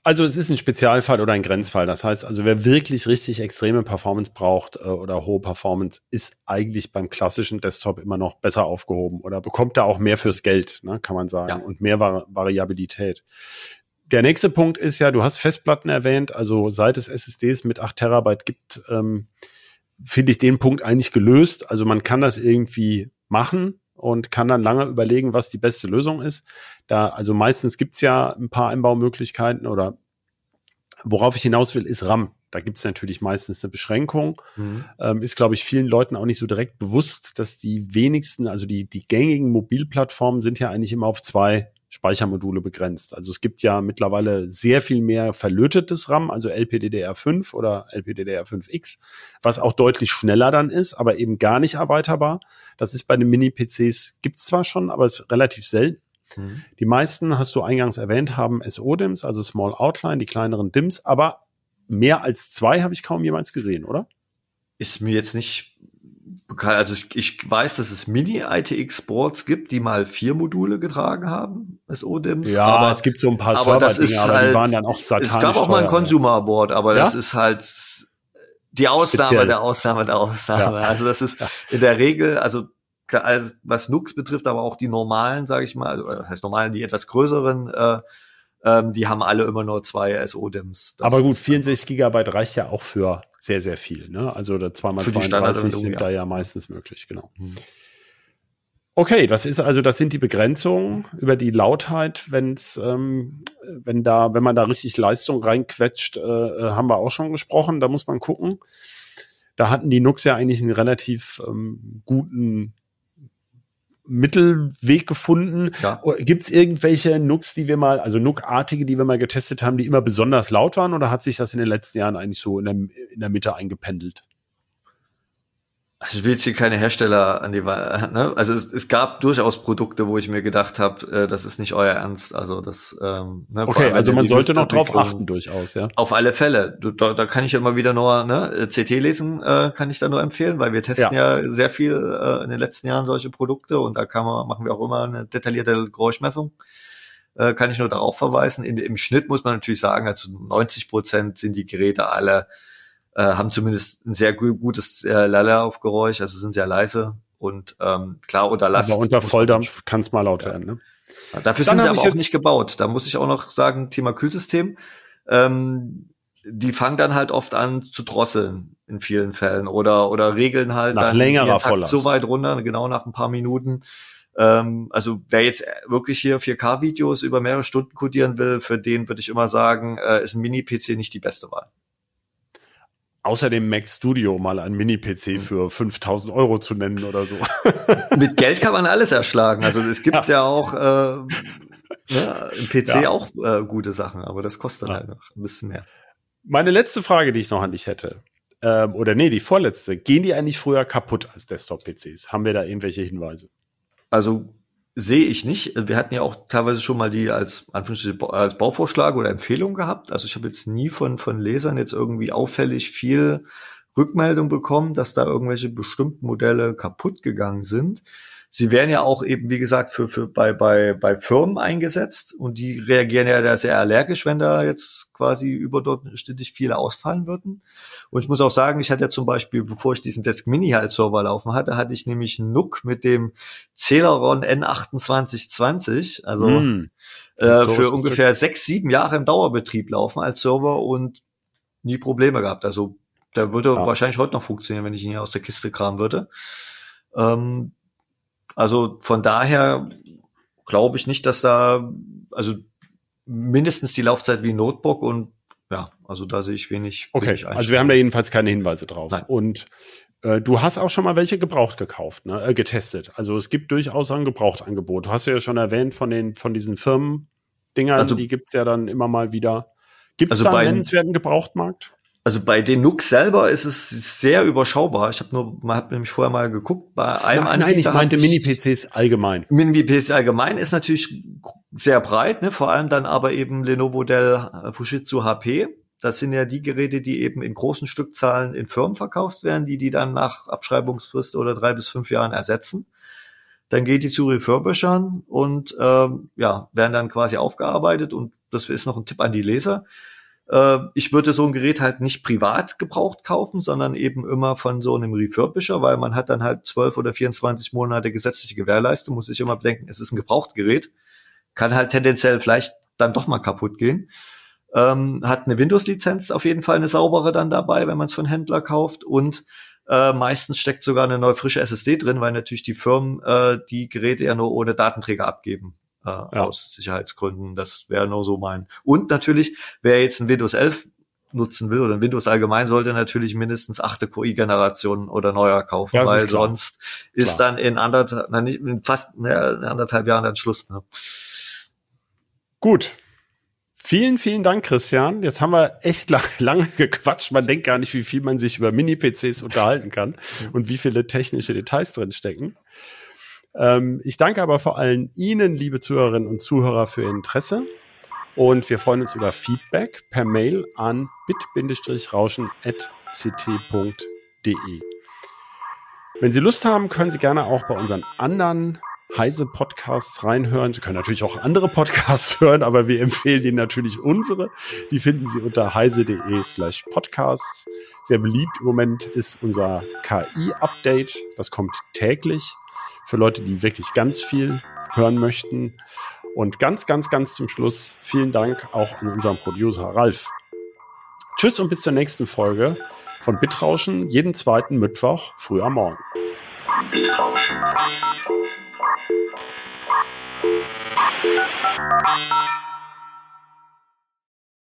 Also es ist ein Spezialfall oder ein Grenzfall. Das heißt, also wer wirklich richtig extreme Performance braucht äh, oder hohe Performance, ist eigentlich beim klassischen Desktop immer noch besser aufgehoben oder bekommt da auch mehr fürs Geld, ne, kann man sagen, ja. und mehr Vari Variabilität. Der nächste Punkt ist ja, du hast Festplatten erwähnt, also seit es SSDs mit 8 Terabyte gibt, ähm, finde ich den Punkt eigentlich gelöst. Also man kann das irgendwie machen, und kann dann lange überlegen, was die beste Lösung ist. Da, also meistens gibt's ja ein paar Einbaumöglichkeiten oder worauf ich hinaus will, ist RAM. Da gibt's natürlich meistens eine Beschränkung. Mhm. Ähm, ist, glaube ich, vielen Leuten auch nicht so direkt bewusst, dass die wenigsten, also die, die gängigen Mobilplattformen sind ja eigentlich immer auf zwei Speichermodule begrenzt. Also es gibt ja mittlerweile sehr viel mehr verlötetes RAM, also LPDDR5 oder LPDDR5X, was auch deutlich schneller dann ist, aber eben gar nicht erweiterbar. Das ist bei den Mini-PCs gibt's zwar schon, aber es ist relativ selten. Mhm. Die meisten, hast du eingangs erwähnt, haben SO-DIMMs, also Small Outline, die kleineren DIMMs, aber mehr als zwei habe ich kaum jemals gesehen, oder? Ist mir jetzt nicht bekannt. Also ich, ich weiß, dass es Mini-ITX Sports gibt, die mal vier Module getragen haben, SO-DIMMs. Ja, aber es gibt so ein paar aber das ist aber halt, die waren dann auch satanisch Es gab auch mal ein Consumer Board, aber ja? das ist halt die Ausnahme Speziell. der Ausnahme der Ausnahme. Ja. Also das ist *laughs* in der Regel, also also was Nux betrifft, aber auch die normalen, sage ich mal, oder was heißt normalen, die etwas größeren äh, ähm, die haben alle immer nur zwei SO-DIMMs. Aber gut, 64 Gigabyte reicht ja auch für sehr, sehr viel. Ne? Also da 2x32 sind ja. da ja meistens möglich, genau. Hm. Okay, das ist also, das sind die Begrenzungen über die Lautheit, wenn's, ähm, wenn da, wenn man da richtig Leistung reinquetscht, äh, äh haben wir auch schon gesprochen. Da muss man gucken. Da hatten die Nux ja eigentlich einen relativ ähm, guten Mittelweg gefunden. Ja. Gibt es irgendwelche Nooks, die wir mal, also Nook-artige, die wir mal getestet haben, die immer besonders laut waren oder hat sich das in den letzten Jahren eigentlich so in der, in der Mitte eingependelt? Also ich will jetzt hier keine Hersteller an die Wahl, ne? Also es, es gab durchaus Produkte, wo ich mir gedacht habe, äh, das ist nicht euer Ernst. Also das. Ähm, ne? Okay, also man sollte noch drauf achten durchaus, ja. Auf alle Fälle. Du, da, da kann ich immer wieder nur ne, CT lesen, äh, kann ich da nur empfehlen, weil wir testen ja, ja sehr viel äh, in den letzten Jahren solche Produkte und da kann man, machen wir auch immer eine detaillierte Geräuschmessung. Äh, kann ich nur darauf verweisen. In, Im Schnitt muss man natürlich sagen, also 90 Prozent sind die Geräte alle äh, haben zumindest ein sehr gutes äh, Lala-Aufgeräusch, also sind sehr leise und ähm, klar unter Last. Aber unter Volldampf kann es mal laut ja. werden. Ne? Ja, dafür Dann sind sie aber auch nicht gebaut. Da muss ich auch noch sagen, Thema Kühlsystem. Ähm, die fangen dann halt oft an zu drosseln in vielen Fällen oder oder regeln halt nach dann längerer Volllast. so weit runter, genau nach ein paar Minuten. Ähm, also wer jetzt wirklich hier 4K-Videos über mehrere Stunden codieren will, für den würde ich immer sagen, äh, ist ein Mini-PC nicht die beste Wahl außer dem Mac Studio mal ein Mini-PC hm. für 5000 Euro zu nennen oder so. *laughs* Mit Geld kann man alles erschlagen. Also es gibt ja, ja auch äh, ne, im PC ja. auch äh, gute Sachen, aber das kostet ja. halt noch ein bisschen mehr. Meine letzte Frage, die ich noch an dich hätte, ähm, oder nee, die vorletzte, gehen die eigentlich früher kaputt als Desktop-PCs? Haben wir da irgendwelche Hinweise? Also sehe ich nicht. Wir hatten ja auch teilweise schon mal die als, als Bauvorschlag oder Empfehlung gehabt. Also ich habe jetzt nie von, von Lesern jetzt irgendwie auffällig viel Rückmeldung bekommen, dass da irgendwelche bestimmten Modelle kaputt gegangen sind. Sie werden ja auch eben, wie gesagt, für, für bei, bei, bei Firmen eingesetzt und die reagieren ja da sehr allergisch, wenn da jetzt quasi überdurchschnittlich viele ausfallen würden. Und ich muss auch sagen, ich hatte ja zum Beispiel, bevor ich diesen Desk Mini halt Server laufen hatte, hatte ich nämlich einen NUC mit dem Celeron N2820, also mm, äh, für ungefähr sechs, sieben Jahre im Dauerbetrieb laufen als Server und nie Probleme gehabt. Also der würde ja. wahrscheinlich heute noch funktionieren, wenn ich ihn hier aus der Kiste kramen würde. Ähm, also von daher glaube ich nicht, dass da, also mindestens die Laufzeit wie Notebook und ja, also da sehe ich wenig. Okay, wenig also wir haben da jedenfalls keine Hinweise drauf. Nein. Und äh, du hast auch schon mal welche gebraucht gekauft, ne? Äh, getestet. Also es gibt durchaus ein Gebrauchtangebot. Du hast ja schon erwähnt von den von diesen Firmen-Dingern, also, die gibt's ja dann immer mal wieder. Gibt es also da einen nennenswerten Gebrauchtmarkt? Also bei den Nooks selber ist es sehr überschaubar. Ich habe nur, man hat nämlich vorher mal geguckt, bei einem Nein, nein ich meinte Mini-PCs allgemein. Mini-PCs allgemein ist natürlich sehr breit, ne? vor allem dann aber eben Lenovo Dell äh, Fujitsu HP. Das sind ja die Geräte, die eben in großen Stückzahlen in Firmen verkauft werden, die die dann nach Abschreibungsfrist oder drei bis fünf Jahren ersetzen. Dann geht die zu Refurbishern und ähm, ja, werden dann quasi aufgearbeitet. Und das ist noch ein Tipp an die Leser ich würde so ein Gerät halt nicht privat gebraucht kaufen, sondern eben immer von so einem Refurbisher, weil man hat dann halt 12 oder 24 Monate gesetzliche Gewährleistung, muss ich immer bedenken, es ist ein Gebrauchtgerät, kann halt tendenziell vielleicht dann doch mal kaputt gehen. Ähm, hat eine Windows-Lizenz auf jeden Fall eine saubere dann dabei, wenn man es von Händler kauft. Und äh, meistens steckt sogar eine neue frische SSD drin, weil natürlich die Firmen äh, die Geräte ja nur ohne Datenträger abgeben äh, ja. aus Sicherheitsgründen. Das wäre nur so mein. Und natürlich, wer jetzt ein Windows 11 nutzen will oder ein Windows allgemein, sollte natürlich mindestens achte QI-Generation oder neuer kaufen, ja, weil ist sonst ist dann in anderthalb, na nicht, in fast ne, in anderthalb Jahren dann Schluss. Ne? Gut. Vielen, vielen Dank, Christian. Jetzt haben wir echt lang, *laughs* lange gequatscht. Man denkt gar nicht, wie viel man sich über Mini-PCs unterhalten kann und wie viele technische Details drin stecken. Ähm, ich danke aber vor allem Ihnen, liebe Zuhörerinnen und Zuhörer, für Ihr Interesse. Und wir freuen uns über Feedback per Mail an bit-rauschen.ct.de. Wenn Sie Lust haben, können Sie gerne auch bei unseren anderen Heise Podcasts reinhören. Sie können natürlich auch andere Podcasts *laughs* hören, aber wir empfehlen Ihnen natürlich unsere. Die finden Sie unter heise.de slash podcasts. Sehr beliebt im Moment ist unser KI-Update. Das kommt täglich für Leute, die wirklich ganz viel hören möchten. Und ganz, ganz, ganz zum Schluss vielen Dank auch an unseren Producer Ralf. Tschüss und bis zur nächsten Folge von Bitrauschen, jeden zweiten Mittwoch früh am Morgen. Bitrauschen. Thank you.